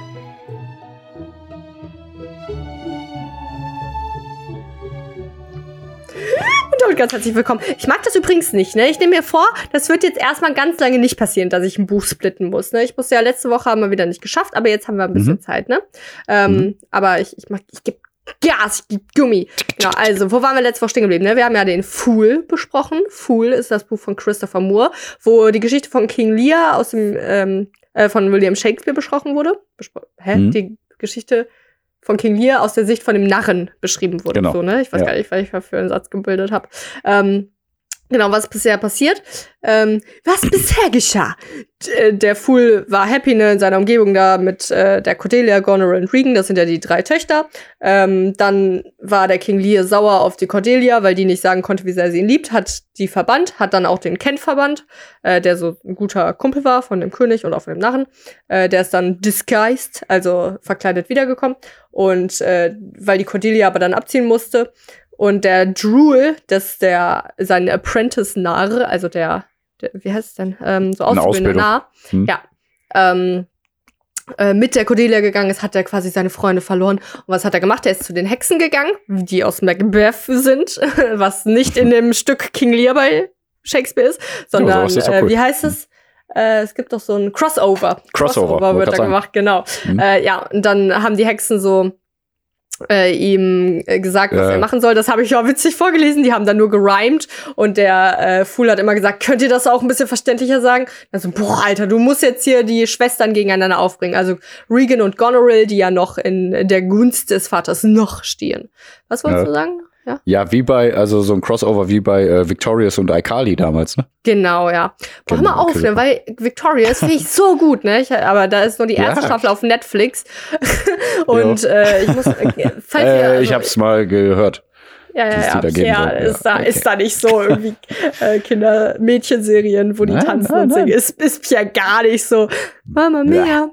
Und ganz herzlich willkommen. Ich mag das übrigens nicht, ne? Ich nehme mir vor, das wird jetzt erstmal ganz lange nicht passieren, dass ich ein Buch splitten muss, ne? Ich musste ja letzte Woche haben wir wieder nicht geschafft, aber jetzt haben wir ein bisschen mhm. Zeit, ne? Ähm, mhm. Aber ich, ich mag, ich gebe Gas, ich gebe Gummi. Genau, also, wo waren wir letzte Woche stehen geblieben, ne? Wir haben ja den Fool besprochen. Fool ist das Buch von Christopher Moore, wo die Geschichte von King Lear aus dem, ähm, äh, von William Shakespeare besprochen wurde. Bespro Hä? Mhm. Die Geschichte von King Lear aus der Sicht von dem Narren beschrieben wurde. Genau. So, ne? Ich weiß ja. gar nicht, was ich für einen Satz gebildet habe. Ähm, Genau, was bisher passiert. Ähm, was bisher geschah? D äh, der Fool war happy ne, in seiner Umgebung da mit äh, der Cordelia, Goneril und Regan. Das sind ja die drei Töchter. Ähm, dann war der King Lear sauer auf die Cordelia, weil die nicht sagen konnte, wie sehr sie ihn liebt. Hat die verbannt, hat dann auch den Kent verbannt, äh, der so ein guter Kumpel war von dem König und auch von dem Narren. Äh, der ist dann disguised, also verkleidet wiedergekommen. Und äh, weil die Cordelia aber dann abziehen musste, und der Drool, das ist der, sein Apprentice-Narr, also der, der, wie heißt es denn, ähm, so auszubildender Narr, hm. ja, ähm, äh, mit der Cordelia gegangen ist, hat er quasi seine Freunde verloren. Und was hat er gemacht? Er ist zu den Hexen gegangen, die aus Macbeth sind, was nicht in dem Stück King Lear bei Shakespeare ist, sondern, oh, äh, cool. wie heißt es? Äh, es gibt doch so ein Crossover. Crossover, Crossover wird da gemacht, genau. Mhm. Äh, ja, und dann haben die Hexen so äh, ihm äh, gesagt, was ja. er machen soll. Das habe ich auch witzig vorgelesen. Die haben dann nur gerimt und der äh, Fool hat immer gesagt, könnt ihr das auch ein bisschen verständlicher sagen? Also, boah, Alter, du musst jetzt hier die Schwestern gegeneinander aufbringen. Also Regan und Goneril, die ja noch in der Gunst des Vaters noch stehen. Was wolltest ja. du sagen? Ja? ja, wie bei, also so ein Crossover wie bei äh, Victorious und iCarly damals, ne? Genau, ja. Boah, genau, mal auf, okay. ne? weil Victorious finde ich so gut, ne? Ich, aber da ist nur die erste ja. Staffel auf Netflix. und äh, ich muss. Äh, falls äh, ihr, also, ich hab's mal gehört. Ja, ja, ja. ja, ist, da, okay. ist da nicht so irgendwie äh, Kinder-Mädchenserien, wo die nein, tanzen nein, und singen. Ist, ist ja gar nicht so. Mama Mia. Ja.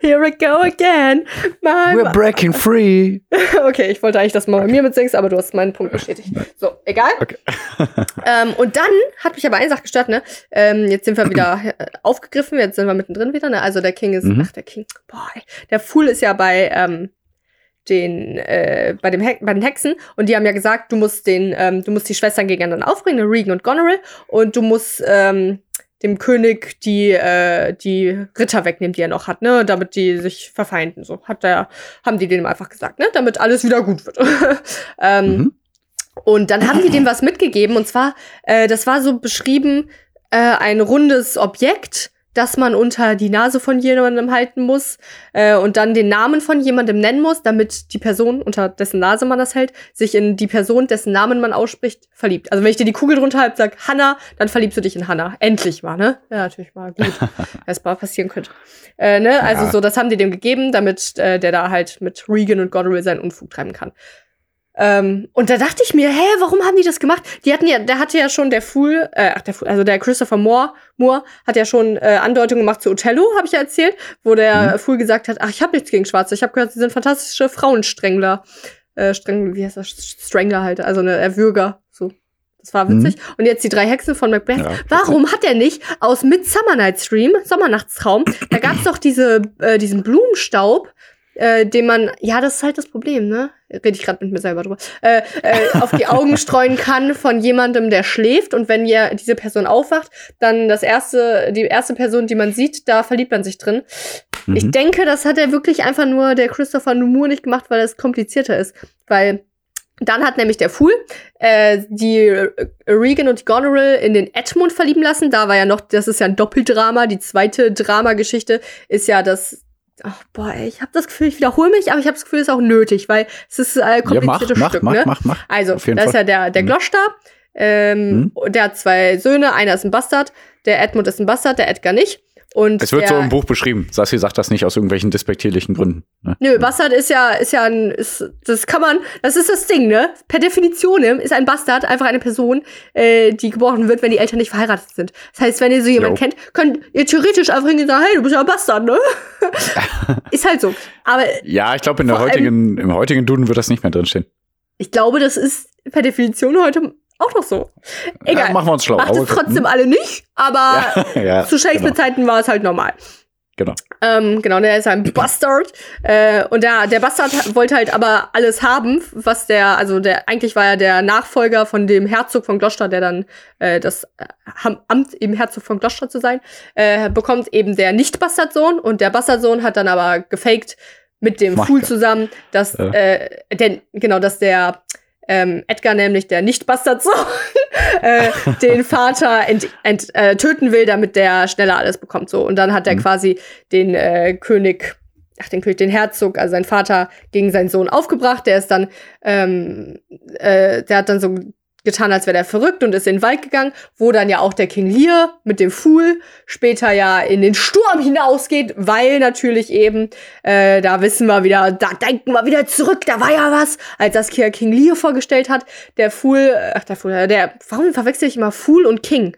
Here we go again. My We're breaking free. okay, ich wollte eigentlich, dass du mal bei mir mitsingst, aber du hast meinen Punkt bestätigt. So, egal. Okay. ähm, und dann hat mich aber eine Sache gestört, ne? Ähm, jetzt sind wir wieder äh, aufgegriffen, jetzt sind wir mittendrin wieder, ne? Also der King ist, mhm. ach, der King, boah, der Fool ist ja bei, ähm, den äh, bei dem He bei den Hexen und die haben ja gesagt, du musst den ähm, du musst die Schwestern gegeneinander aufbringen, Regan und Goneril und du musst ähm, dem König die, äh, die Ritter wegnehmen, die er noch hat, ne, damit die sich verfeinden. So hat der, haben die dem einfach gesagt, ne, damit alles wieder gut wird. ähm, mhm. Und dann haben die dem was mitgegeben und zwar, äh, das war so beschrieben, äh, ein rundes Objekt, dass man unter die Nase von jemandem halten muss äh, und dann den Namen von jemandem nennen muss, damit die Person, unter dessen Nase man das hält, sich in die Person, dessen Namen man ausspricht, verliebt. Also wenn ich dir die Kugel drunter halte, sag Hanna, dann verliebst du dich in Hanna. Endlich mal, ne? Ja, natürlich mal gut. es mal passieren könnte. Äh, ne? Also ja. so, das haben die dem gegeben, damit äh, der da halt mit Regan und Goddard seinen Unfug treiben kann. Ähm, und da dachte ich mir, hä, warum haben die das gemacht? Die hatten ja, der hatte ja schon der Fool, äh, ach, der Fool, also der Christopher Moore, Moore hat ja schon äh, Andeutungen gemacht zu Othello, habe ich ja erzählt, wo der mhm. Fool gesagt hat, ach, ich habe nichts gegen Schwarze, ich habe gehört, sie sind fantastische Frauensträngler. Äh, Streng, wie heißt das? Strangler halt, also eine Erwürger, so. Das war witzig. Mhm. Und jetzt die drei Hexen von Macbeth. Ja, Warum hat er nicht aus Midsummer Night's Dream, Sommernachtstraum, da gab's doch diese, äh, diesen Blumenstaub, äh, den man, ja, das ist halt das Problem, ne? Rede ich gerade mit mir selber drüber, äh, äh, auf die Augen streuen kann von jemandem, der schläft. Und wenn ja diese Person aufwacht, dann das erste, die erste Person, die man sieht, da verliebt man sich drin. Mhm. Ich denke, das hat er wirklich einfach nur der Christopher Moore nicht gemacht, weil es komplizierter ist. Weil dann hat nämlich der Fool äh, die Regan und die Goneril in den Edmund verlieben lassen. Da war ja noch, das ist ja ein Doppeldrama. Die zweite Dramageschichte ist ja das Ach, boah, ey, ich habe das Gefühl, ich wiederhole mich, aber ich habe das Gefühl, es ist auch nötig, weil es ist ein äh, kompliziertes ja, mach, Stück. Mach, ne? mach, mach, Also, da Fall. ist ja der, der mhm. Gloster, ähm, mhm. der hat zwei Söhne, einer ist ein Bastard, der Edmund ist ein Bastard, der Edgar nicht. Und es wird der, so im Buch beschrieben. Sassi sagt das nicht aus irgendwelchen despektierlichen Gründen. Ne? Nö, Bastard ist ja, ist ja ein, ist, das kann man, das ist das Ding, ne? Per Definition ist ein Bastard einfach eine Person, äh, die geboren wird, wenn die Eltern nicht verheiratet sind. Das heißt, wenn ihr so jemanden kennt, könnt ihr theoretisch einfach hingehen und sagen, hey, du bist ja ein Bastard, ne? ist halt so. Aber. Ja, ich glaube, in der heutigen, im heutigen Duden wird das nicht mehr drinstehen. Ich glaube, das ist per Definition heute auch noch so. Egal. Ja, machen wir uns schlau. Macht es trotzdem alle nicht, aber ja, ja, zu Shakespeare-Zeiten genau. war es halt normal. Genau. Ähm, genau, der ist ein Bastard. Äh, und der, der Bastard wollte halt aber alles haben, was der, also der, eigentlich war er der Nachfolger von dem Herzog von Gloucester, der dann äh, das äh, Amt im Herzog von Gloucester zu sein, äh, bekommt eben der Nicht-Bastardsohn. Und der Bastardsohn hat dann aber gefaked mit dem Fool zusammen, dass, äh, denn, genau, dass der ähm, Edgar nämlich der Nicht-Bastardsohn äh, den Vater ent, ent, äh, töten will, damit der schneller alles bekommt. So und dann hat er mhm. quasi den äh, König, ach den König, den Herzog, also sein Vater gegen seinen Sohn aufgebracht. Der ist dann, ähm, äh, der hat dann so getan, als wäre der verrückt und ist in den Wald gegangen, wo dann ja auch der King Lear mit dem Fool später ja in den Sturm hinausgeht, weil natürlich eben, äh, da wissen wir wieder, da denken wir wieder zurück, da war ja was, als das King Lear vorgestellt hat, der Fool, ach der Fool, der, warum verwechsel ich immer Fool und King?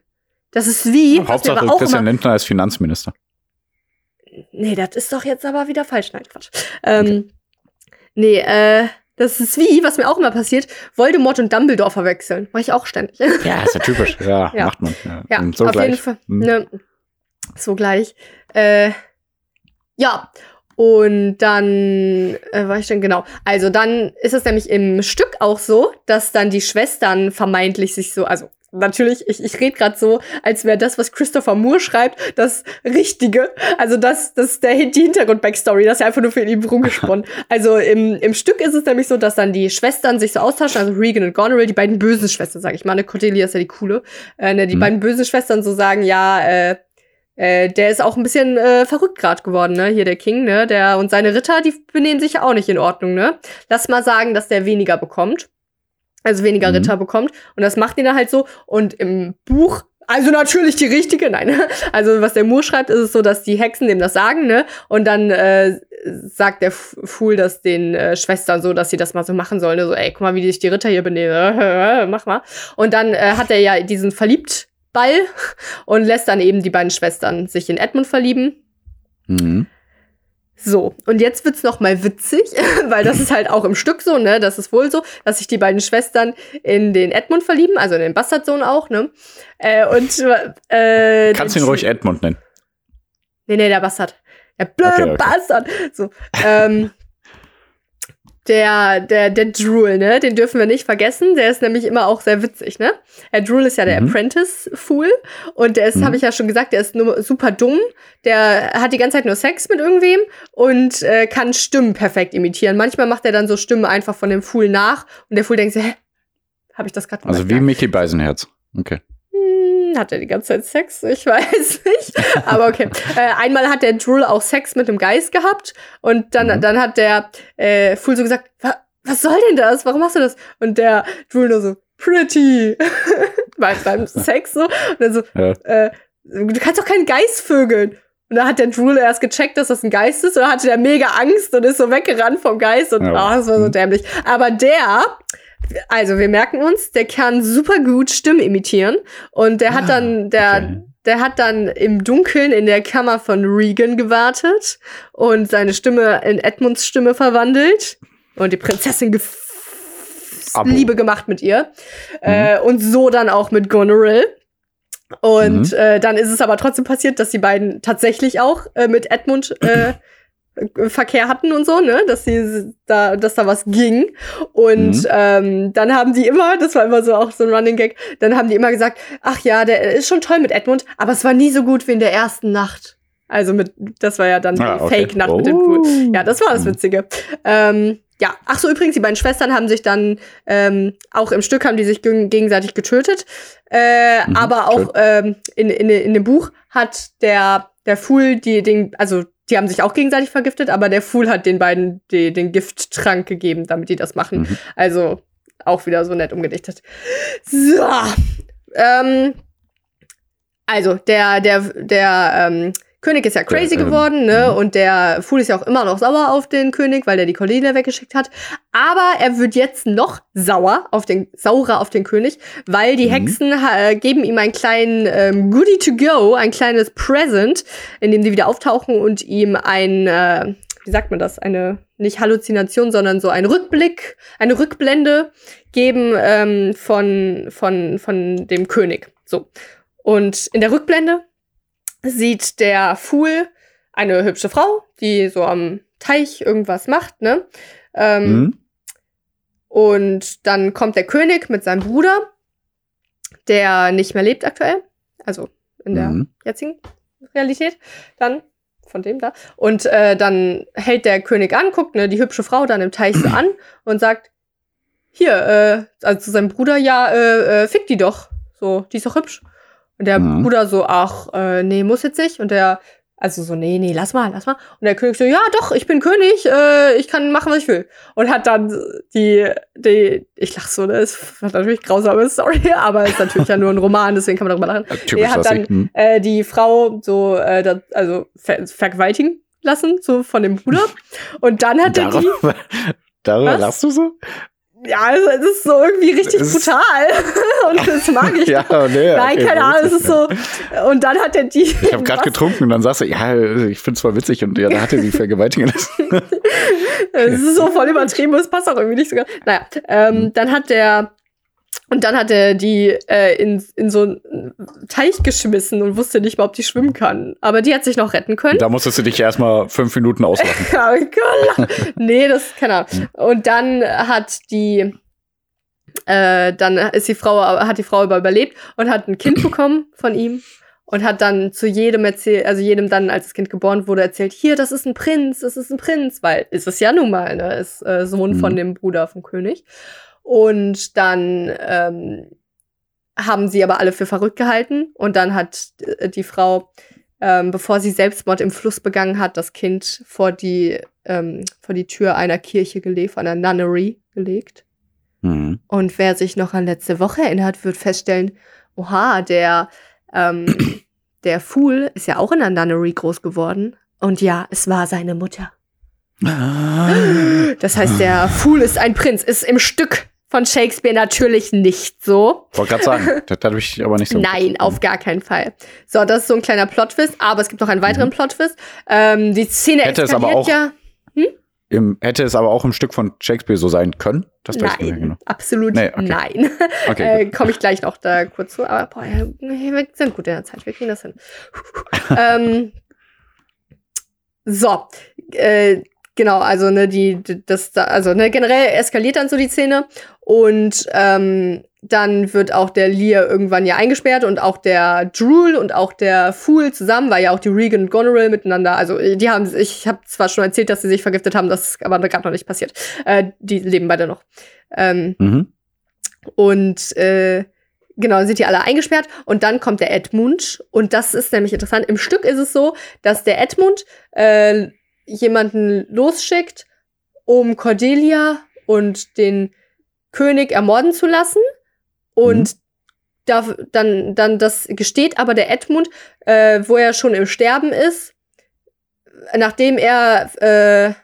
Das ist wie. Hauptsache Christian Lindner als Finanzminister. Nee, das ist doch jetzt aber wieder falsch. Nein, Quatsch. Ähm, okay. Nee, äh, das ist wie, was mir auch immer passiert, Voldemort und Dumbledore verwechseln. Mach ich auch ständig. Ja, ist ja typisch. Ja, ja. macht man. Ja, ja so auf gleich. jeden Fall. Hm. Ne, so gleich. Äh, ja. Und dann äh, war ich denn genau. Also dann ist es nämlich im Stück auch so, dass dann die Schwestern vermeintlich sich so, also natürlich, ich, ich rede gerade so, als wäre das, was Christopher Moore schreibt, das Richtige. Also das, das ist der, die Hintergrund-Backstory, das ist ja einfach nur für ihn rumgesponnen. also im, im Stück ist es nämlich so, dass dann die Schwestern sich so austauschen, also Regan und Goneril, die beiden bösen Schwestern, sage ich mal. Ne, Cordelia ist ja die coole. Äh, ne, die mhm. beiden bösen Schwestern so sagen, ja, äh, äh, der ist auch ein bisschen äh, verrückt gerade geworden, ne? Hier der King, ne? Der und seine Ritter, die benehmen sich ja auch nicht in Ordnung, ne? Lass mal sagen, dass der weniger bekommt also weniger mhm. Ritter bekommt. Und das macht ihn dann halt so. Und im Buch, also natürlich die richtige, nein. Also was der Moore schreibt, ist es so, dass die Hexen dem das sagen, ne? Und dann äh, sagt der Fool das den äh, Schwestern so, dass sie das mal so machen sollen. Ne? So, ey, guck mal, wie sich die Ritter hier benehmen. Mach mal. Und dann äh, hat er ja diesen verliebt Ball und lässt dann eben die beiden Schwestern sich in Edmund verlieben. Mhm. So, und jetzt wird's noch mal witzig, weil das ist halt auch im Stück so, ne? Das ist wohl so, dass sich die beiden Schwestern in den Edmund verlieben, also in den Bastardsohn auch, ne? Äh, und äh, Kannst du ihn ruhig Edmund nennen? Nee, nee, der Bastard. Der blöde okay, okay. Bastard. So, ähm, der, der, der Drool, ne? Den dürfen wir nicht vergessen. Der ist nämlich immer auch sehr witzig, ne? Der Drool ist ja der mhm. Apprentice-Fool. Und der ist, mhm. habe ich ja schon gesagt, der ist nur super dumm. Der hat die ganze Zeit nur Sex mit irgendwem und äh, kann Stimmen perfekt imitieren. Manchmal macht er dann so Stimmen einfach von dem Fool nach. Und der Fool denkt sich, hä? Habe ich das gerade Also wie Mickey Beisenherz. Okay. Hm, hat er die ganze Zeit Sex? Ich weiß nicht. Aber okay. äh, einmal hat der Drool auch Sex mit einem Geist gehabt und dann, Mhm. dann hat der äh, Fool so gesagt, "Wa- was soll denn das? Warum machst du das? Und der Drool nur so, pretty. beim, beim Sex so. Und dann so, Ja. äh, du kannst doch keinen Geist vögeln. Und dann hat der Drool erst gecheckt, dass das ein Geist ist, und dann hatte der mega Angst und ist so weggerannt vom Geist und Ja. ah, das war so Mhm. dämlich. Aber der, also wir merken uns, der kann super gut Stimmen imitieren und der hat Ah, dann, der, okay. der hat dann im Dunkeln in der Kammer von Regan gewartet und seine Stimme in Edmunds Stimme verwandelt und die Prinzessin gef. Mhm. Liebe gemacht mit ihr. Äh, und so dann auch mit Goneril. Und Mhm. äh, dann ist es aber trotzdem passiert, dass die beiden tatsächlich auch äh, mit Edmund äh, Verkehr hatten und so, ne, dass sie da, dass da was ging. Und Mhm. ähm, dann haben die immer, das war immer so auch so ein Running Gag, dann haben die immer gesagt, ach ja, der ist schon toll mit Edmund, aber es war nie so gut wie in der ersten Nacht. Also mit, das war ja dann die Ah, okay. Fake-Nacht mit dem Pool. Oh. Ja, das war das Mhm. Witzige. Ähm, ja, ach so, übrigens, die beiden Schwestern haben sich dann ähm, auch im Stück haben die sich geg- gegenseitig getötet. Äh, Mhm, aber auch ähm, in, in, in dem Buch hat der, der Fool die, den, also die haben sich auch gegenseitig vergiftet, aber der Fool hat den beiden die, den Gifttrank gegeben, damit die das machen. Mhm. Also auch wieder so nett umgedichtet. So. Ähm, also, der, der, der ähm, König ist ja crazy ähm, geworden, ne? mhm. Und der Fool ist ja auch immer noch sauer auf den König, weil der die Cordelia weggeschickt hat. Aber er wird jetzt noch sauer auf den, saurer auf den König, weil die Mhm. Hexen äh, geben ihm einen kleinen ähm, Goodie to go, ein kleines Present, in dem sie wieder auftauchen und ihm ein, äh, wie sagt man das, eine, nicht Halluzination, sondern so ein Rückblick, eine Rückblende geben ähm, von, von, von dem König. So. Und in der Rückblende sieht der Fool eine hübsche Frau, die so am Teich irgendwas macht, ne? Ähm, Mhm. Und dann kommt der König mit seinem Bruder, der nicht mehr lebt aktuell. Also in der Mhm. jetzigen Realität. Dann von dem da. Und äh, dann hält der König an, guckt ne, die hübsche Frau dann im Teich so an und sagt, hier, äh, also zu seinem Bruder, ja, äh, äh, fick die doch. So, die ist doch hübsch. Und der Mhm. Bruder so, ach, äh, nee, muss jetzt nicht. Und der, also so, nee, nee, lass mal, lass mal. Und der König so, ja, doch, ich bin König, äh, ich kann machen, was ich will. Und hat dann die, die, ich lach so, das ist natürlich grausame Story, aber ist natürlich ja nur ein Roman, deswegen kann man darüber lachen. Typisch Er hat dann- Mhm. Äh, die Frau so, äh, das, also ver vergewaltigen lassen, so von dem Bruder. Und dann hat er die, darüber Was? lachst du so? Ja, also, es ist so irgendwie richtig Es brutal. Und das mag ich. ja, nee. Nein, okay, keine Ahnung, es ist so. Und dann hat er die. Ich habe gerade getrunken und dann sagst du, ja, ich find's voll witzig und ja, da hat er sie vergewaltigen lassen. Es ist so voll übertrieben, es passt auch irgendwie nicht so ganz. Naja, ähm, Mhm. dann hat der. Und dann hat er die äh, in, in so einen Teich geschmissen und wusste nicht mal, ob die schwimmen kann. Aber die hat sich noch retten können. Da musstest du dich erstmal fünf Minuten auslachen. Klar. nee, das keine Ahnung. Hm. Und dann hat die, äh, dann ist die Frau, hat die Frau überlebt und hat ein Kind bekommen von ihm und hat dann zu jedem erzählt, also jedem dann, als das Kind geboren wurde, erzählt, hier, das ist ein Prinz, das ist ein Prinz, weil ist es ja nun mal, ne, ist äh, Sohn von Mhm. dem Bruder vom König. Und dann ähm, haben sie aber alle für verrückt gehalten und dann hat äh, die Frau ähm, bevor sie Selbstmord im Fluss begangen hat, das Kind vor die, ähm, vor die Tür einer Kirche gelegt, einer Nunnery gelegt. Mhm. Und wer sich noch an letzte Woche erinnert, wird feststellen, oha, der, ähm, der Fool ist ja auch in einer Nunnery groß geworden. Und ja, es war seine Mutter. Das heißt, der Fool ist ein Prinz, ist im Stück von Shakespeare natürlich nicht so. Wollte gerade sagen, das habe ich aber nicht so. Nein, auf gar keinen Fall. So, das ist so ein kleiner Plot-Twist, aber es gibt noch einen weiteren Plot-Twist. Ähm, die Szene Mhm. Hätte es aber auch ja. Im, hätte es aber auch im Stück von Shakespeare so sein können? Das ich Nein, nicht genau. absolut Nee, okay. nein. Okay, äh, Komme ich gleich noch da kurz zu. Aber boah, wir sind gut in der Zeit, wir kriegen das hin. ähm, so, äh, genau, also ne, die, das, da- also ne, generell eskaliert dann so die Szene und ähm, dann wird auch der Lear irgendwann ja eingesperrt und auch der Drool und auch der Fool zusammen, weil ja auch die Regan und Goneril miteinander, also die haben, ich habe zwar schon erzählt, dass sie sich vergiftet haben, das ist aber gerade noch nicht passiert. Äh, die leben beide noch. Ähm, Mhm. und äh, Genau, sind die alle eingesperrt und dann kommt der Edmund und das ist nämlich interessant. Im Stück ist es so, dass der Edmund äh, jemanden losschickt, um Cordelia und den König ermorden zu lassen und mhm. da, dann, dann das gesteht aber der Edmund, äh, wo er schon im Sterben ist, nachdem er äh,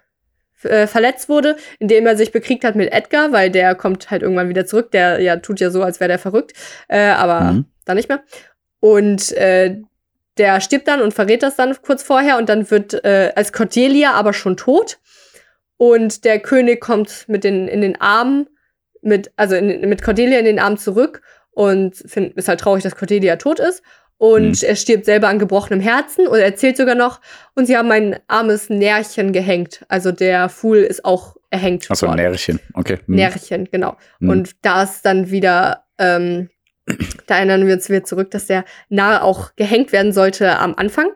äh, verletzt wurde, indem er sich bekriegt hat mit Edgar, weil der kommt halt irgendwann wieder zurück. Der ja tut ja so, als wäre der verrückt, äh, aber mhm. dann nicht mehr. Und äh, der stirbt dann und verrät das dann kurz vorher und dann wird äh, als Cordelia aber schon tot. Und der König kommt mit den in den Armen mit also in, mit Cordelia in den Armen zurück und find, ist halt traurig, dass Cordelia tot ist und mhm. er stirbt selber an gebrochenem Herzen und erzählt sogar noch, und sie haben ein armes Närchen gehängt. Also der Fool ist auch erhängt. Achso, Närchen, okay. Mhm. Närchen, genau. Mhm. Und da ist dann wieder, ähm, da erinnern wir uns wieder zurück, dass der Narr auch gehängt werden sollte am Anfang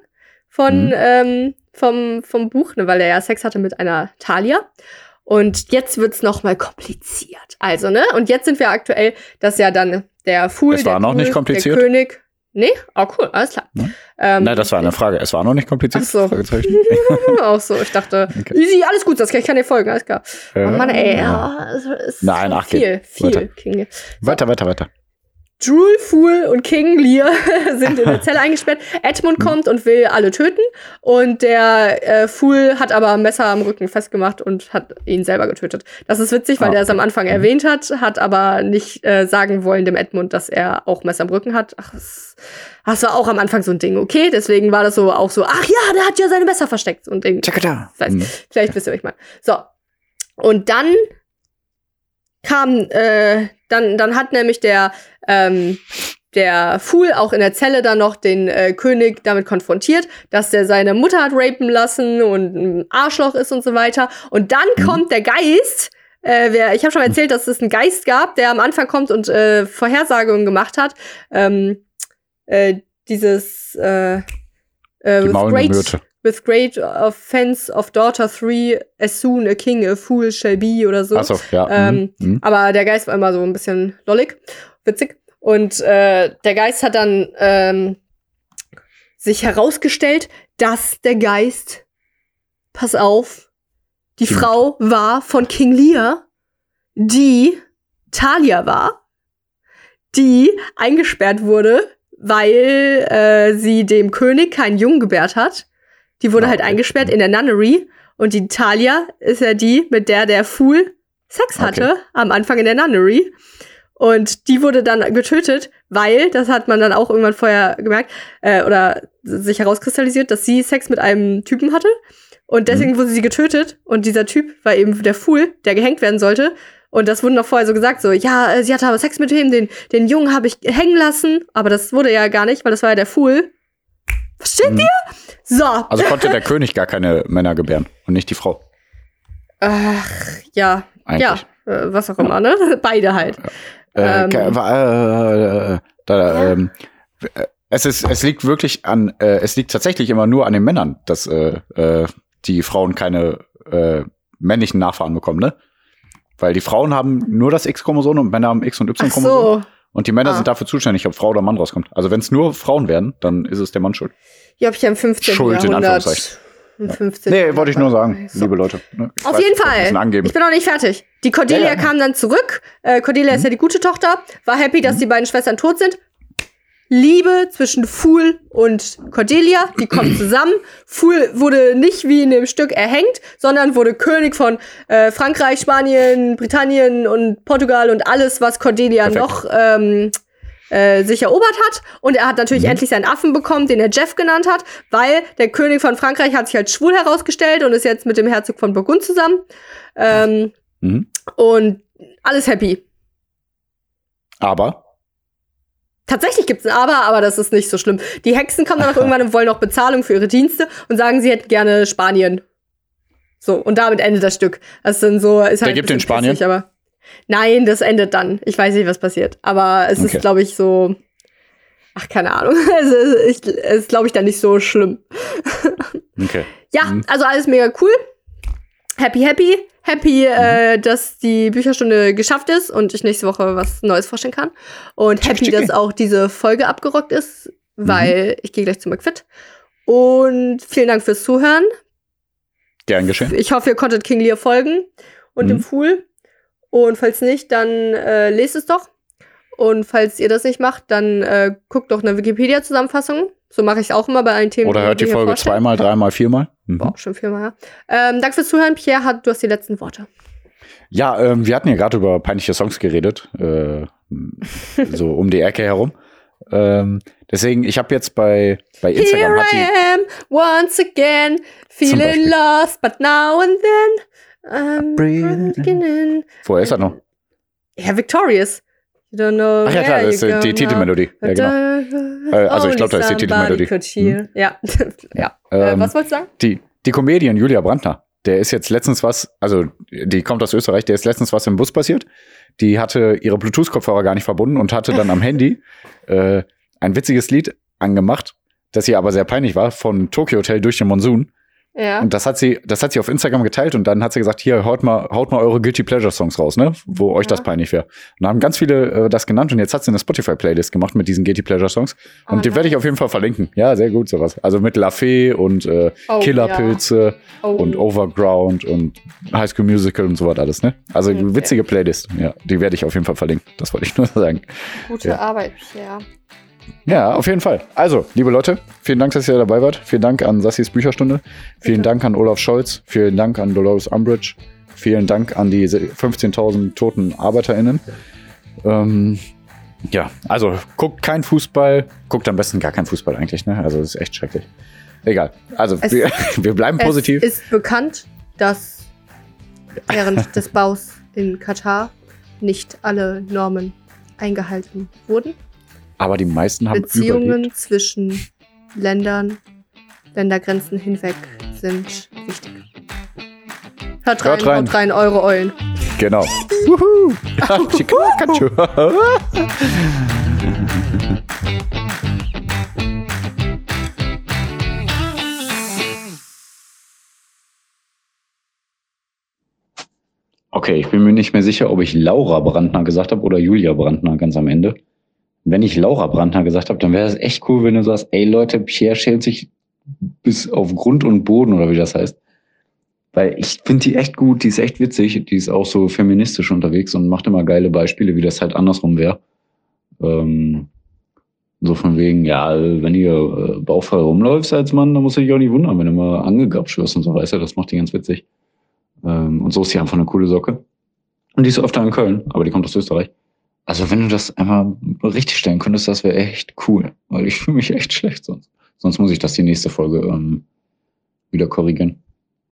von, mhm. ähm, vom, vom Buch, ne, weil er ja Sex hatte mit einer Talia. Und jetzt wird's noch mal kompliziert. Also, ne? Und jetzt sind wir aktuell, dass ja dann der Fool, es war der noch Fool, nicht kompliziert. der König, Nee? Oh, cool, alles klar. Ja. Ähm, Nein, das war eine Frage. Es war noch nicht kompliziert. Ach so. auch so, ich dachte, okay. easy, alles gut, das kann ich kann dir folgen, alles klar. Äh, oh Mann, ey, ja, ist Nein, ach, viel, geht. viel. Weiter. weiter, weiter, weiter. Drool, Fool und King Lear sind in der Zelle eingesperrt. Edmund kommt und will alle töten. Und der äh, Fool hat aber ein Messer am Rücken festgemacht und hat ihn selber getötet. Das ist witzig, weil ah, der es am Anfang mhm. erwähnt hat, hat aber nicht äh, sagen wollen dem Edmund, dass er auch Messer am Rücken hat. Ach, das, das war auch am Anfang so ein Ding, okay? Deswegen war das so auch so, ach ja, der hat ja seine Messer versteckt. So ein Ding. Vielleicht, mhm. vielleicht wisst ihr, ich meine. So. Und dann kam, äh, dann, dann hat nämlich der, ähm, der Fool auch in der Zelle dann noch den äh, König damit konfrontiert, dass der seine Mutter hat rapen lassen und ein Arschloch ist und so weiter. Und dann mhm. kommt der Geist, äh, wer, ich habe schon erzählt, dass es einen Geist gab, der am Anfang kommt und äh, Vorhersagungen gemacht hat. Ähm, äh, dieses äh, äh, with, great, with great offense of daughter three, as soon a king a fool shall be oder so. Ach so ja. Ähm, mhm. Aber der Geist war immer so ein bisschen lollig, witzig. Und äh, der Geist hat dann ähm, sich herausgestellt, dass der Geist, pass auf, die Stimmt. Frau war von King Lear, die Talia war, die eingesperrt wurde, weil äh, sie dem König keinen Jungen gebärt hat. Die wurde oh, halt eingesperrt in der Nunnery. Und die Talia ist ja die, mit der der Fool Sex hatte okay. am Anfang in der Nunnery. Und die wurde dann getötet, weil, das hat man dann auch irgendwann vorher gemerkt, äh, oder sich herauskristallisiert, dass sie Sex mit einem Typen hatte. Und deswegen mhm. wurde sie getötet. Und dieser Typ war eben der Fool, der gehängt werden sollte. Und das wurde noch vorher so gesagt, so, ja, äh, sie hatte aber Sex mit ihm, den, den Jungen habe ich hängen lassen. Aber das wurde ja gar nicht, weil das war ja der Fool. Versteht mhm. ihr? So. Also konnte der König gar keine Männer gebären und nicht die Frau. Ach, ja. Eigentlich. Ja, äh, was auch immer, ne? Beide halt. Ja. Äh, ähm, äh, da, ähm, es, ist, es liegt wirklich an, äh, es liegt tatsächlich immer nur an den Männern, dass äh, äh, die Frauen keine äh, männlichen Nachfahren bekommen, ne? Weil die Frauen haben nur das X-Chromosom und Männer haben X- und Y-Chromosom. So. Und die Männer ah. sind dafür zuständig, ob Frau oder Mann rauskommt. Also wenn es nur Frauen werden, dann ist es der Mann schuld. Ja, ich ja im 15. Schuld, Jahrhundert. in Anführungszeichen. Im 15. Nee, wollte ich nur sagen, so. liebe Leute. Ne? Auf weiß, jeden Fall. Ich bin noch nicht fertig. Die Cordelia ja, ja. kam dann zurück. Äh, Cordelia mhm. ist ja die gute Tochter. War happy, dass mhm. die beiden Schwestern tot sind. Liebe zwischen Fool und Cordelia, die kommen zusammen. Fool wurde nicht wie in dem Stück erhängt, sondern wurde König von äh, Frankreich, Spanien, Britannien und Portugal und alles, was Cordelia Perfekt. noch ähm, äh, sich erobert hat. Und er hat natürlich mhm. endlich seinen Affen bekommen, den er Jeff genannt hat, weil der König von Frankreich hat sich als schwul herausgestellt und ist jetzt mit dem Herzog von Burgund zusammen. Ähm, mhm. Und alles happy. Aber? Tatsächlich gibt's ein Aber, aber das ist nicht so schlimm. Die Hexen kommen dann auch irgendwann und wollen noch Bezahlung für ihre Dienste und sagen, sie hätten gerne Spanien. So, und damit endet das Stück. Das sind so, ist halt Der gibt in Spanien? Pissig, aber Nein, das endet dann. Ich weiß nicht, was passiert. Aber es okay. ist, glaube ich, so. Ach, keine Ahnung. Es ist, ist glaube ich, dann nicht so schlimm. Okay. Ja, mhm. also alles mega cool. Happy, happy. happy, äh, dass die Bücherstunde geschafft ist und ich nächste Woche was Neues vorstellen kann. Und happy, dass auch diese Folge abgerockt ist, weil ich gehe gleich zu McFit. Und vielen Dank fürs Zuhören. Gern geschehen. Ich hoffe, ihr konntet King Lear folgen und Mhm. dem Fool. Und falls nicht, dann äh, lest es doch. Und falls ihr das nicht macht, dann äh, guckt doch eine Wikipedia-Zusammenfassung. So mache ich es auch immer bei allen Themen. Oder hört die hier Folge vorstellen. zweimal, dreimal, viermal. Mhm. Boah, schon viermal, ja. Ähm, danke fürs Zuhören. Pierre, hat, du hast die letzten Worte. Ja, ähm, wir hatten ja gerade über peinliche Songs geredet, äh, so um die Ecke herum. Ähm, deswegen, ich habe jetzt bei, bei Instagram Here I die, am, once again, feeling lost, but now and then, I'm Breathing. beginning. woher ist er noch? Ja, Victorious. You don't know Ach ja, klar, das ist äh, die. Titelmelodie. Ja, genau. Äh, also ich glaub, da ist die Titelmelodie. Ja, ja. Äh, Ähm, was wolltest du sagen? Die, die Comedian Julia Brandner, der ist jetzt letztens was, also die kommt aus Österreich, der ist letztens was im Bus passiert. Die hatte ihre Bluetooth-Kopfhörer gar nicht verbunden und hatte dann am Handy äh, ein witziges Lied angemacht, das ihr aber sehr peinlich war, von Tokyo Hotel durch den Monsun. Ja. Und das hat sie, das hat sie auf Instagram geteilt und dann hat sie gesagt, hier, haut mal, haut mal eure Guilty Pleasure Songs raus, ne? Wo euch das Ja. peinlich wäre. Und da haben ganz viele äh, das genannt und jetzt hat sie eine Spotify-Playlist gemacht mit diesen Guilty Pleasure Songs. Und Oh, die werde ich auf jeden Fall verlinken. Ja, sehr gut, sowas. Also mit La Fee und äh, Oh, Killerpilze Oh. und Overground und High School Musical und so was alles, ne? Also Okay. witzige Playlist. Ja, die werde ich auf jeden Fall verlinken. Das wollte ich nur sagen. Gute Ja. Arbeit, Pierre. Ja, auf jeden Fall. Also, liebe Leute, vielen Dank, dass ihr dabei wart. Vielen Dank an Sassis Bücherstunde. Vielen Bitte. Dank an Olaf Scholz. Vielen Dank an Dolores Umbridge. Vielen Dank an die 15.000 toten ArbeiterInnen. Ähm, ja, also guckt kein Fußball. Guckt am besten gar kein Fußball eigentlich, ne? Also, das ist echt schrecklich. Egal. Also, Es- wir, wir bleiben positiv. Es ist bekannt, dass während des Baus in Katar nicht alle Normen eingehalten wurden. Aber die meisten haben Beziehungen überlebt. zwischen Ländern, Ländergrenzen hinweg sind wichtig. Hört rein, Hört rein. haut rein, eure Eulen. Genau. Wuhu. Okay, ich bin mir nicht mehr sicher, ob ich Laura Brandner gesagt habe oder Julia Brandner ganz am Ende. Wenn ich Laura Brandner gesagt habe, dann wäre es echt cool, wenn du sagst, ey Leute, Pierre schält sich bis auf Grund und Boden oder wie das heißt. Weil ich finde die echt gut, die ist echt witzig, die ist auch so feministisch unterwegs und macht immer geile Beispiele, wie das halt andersrum wäre. Ähm, so von wegen, ja, wenn ihr äh, bauchfrei rumläufst als Mann, dann musst du dich auch nicht wundern, wenn du mal angegabst wirst und so, weißt du, das macht die ganz witzig. Ähm, und so ist die einfach eine coole Socke. Und die ist öfter in Köln, aber die kommt aus Österreich. Also wenn du das einmal richtig stellen könntest, das wäre echt cool, weil ich fühle mich echt schlecht sonst. Sonst muss ich das die nächste Folge ähm, wieder korrigieren.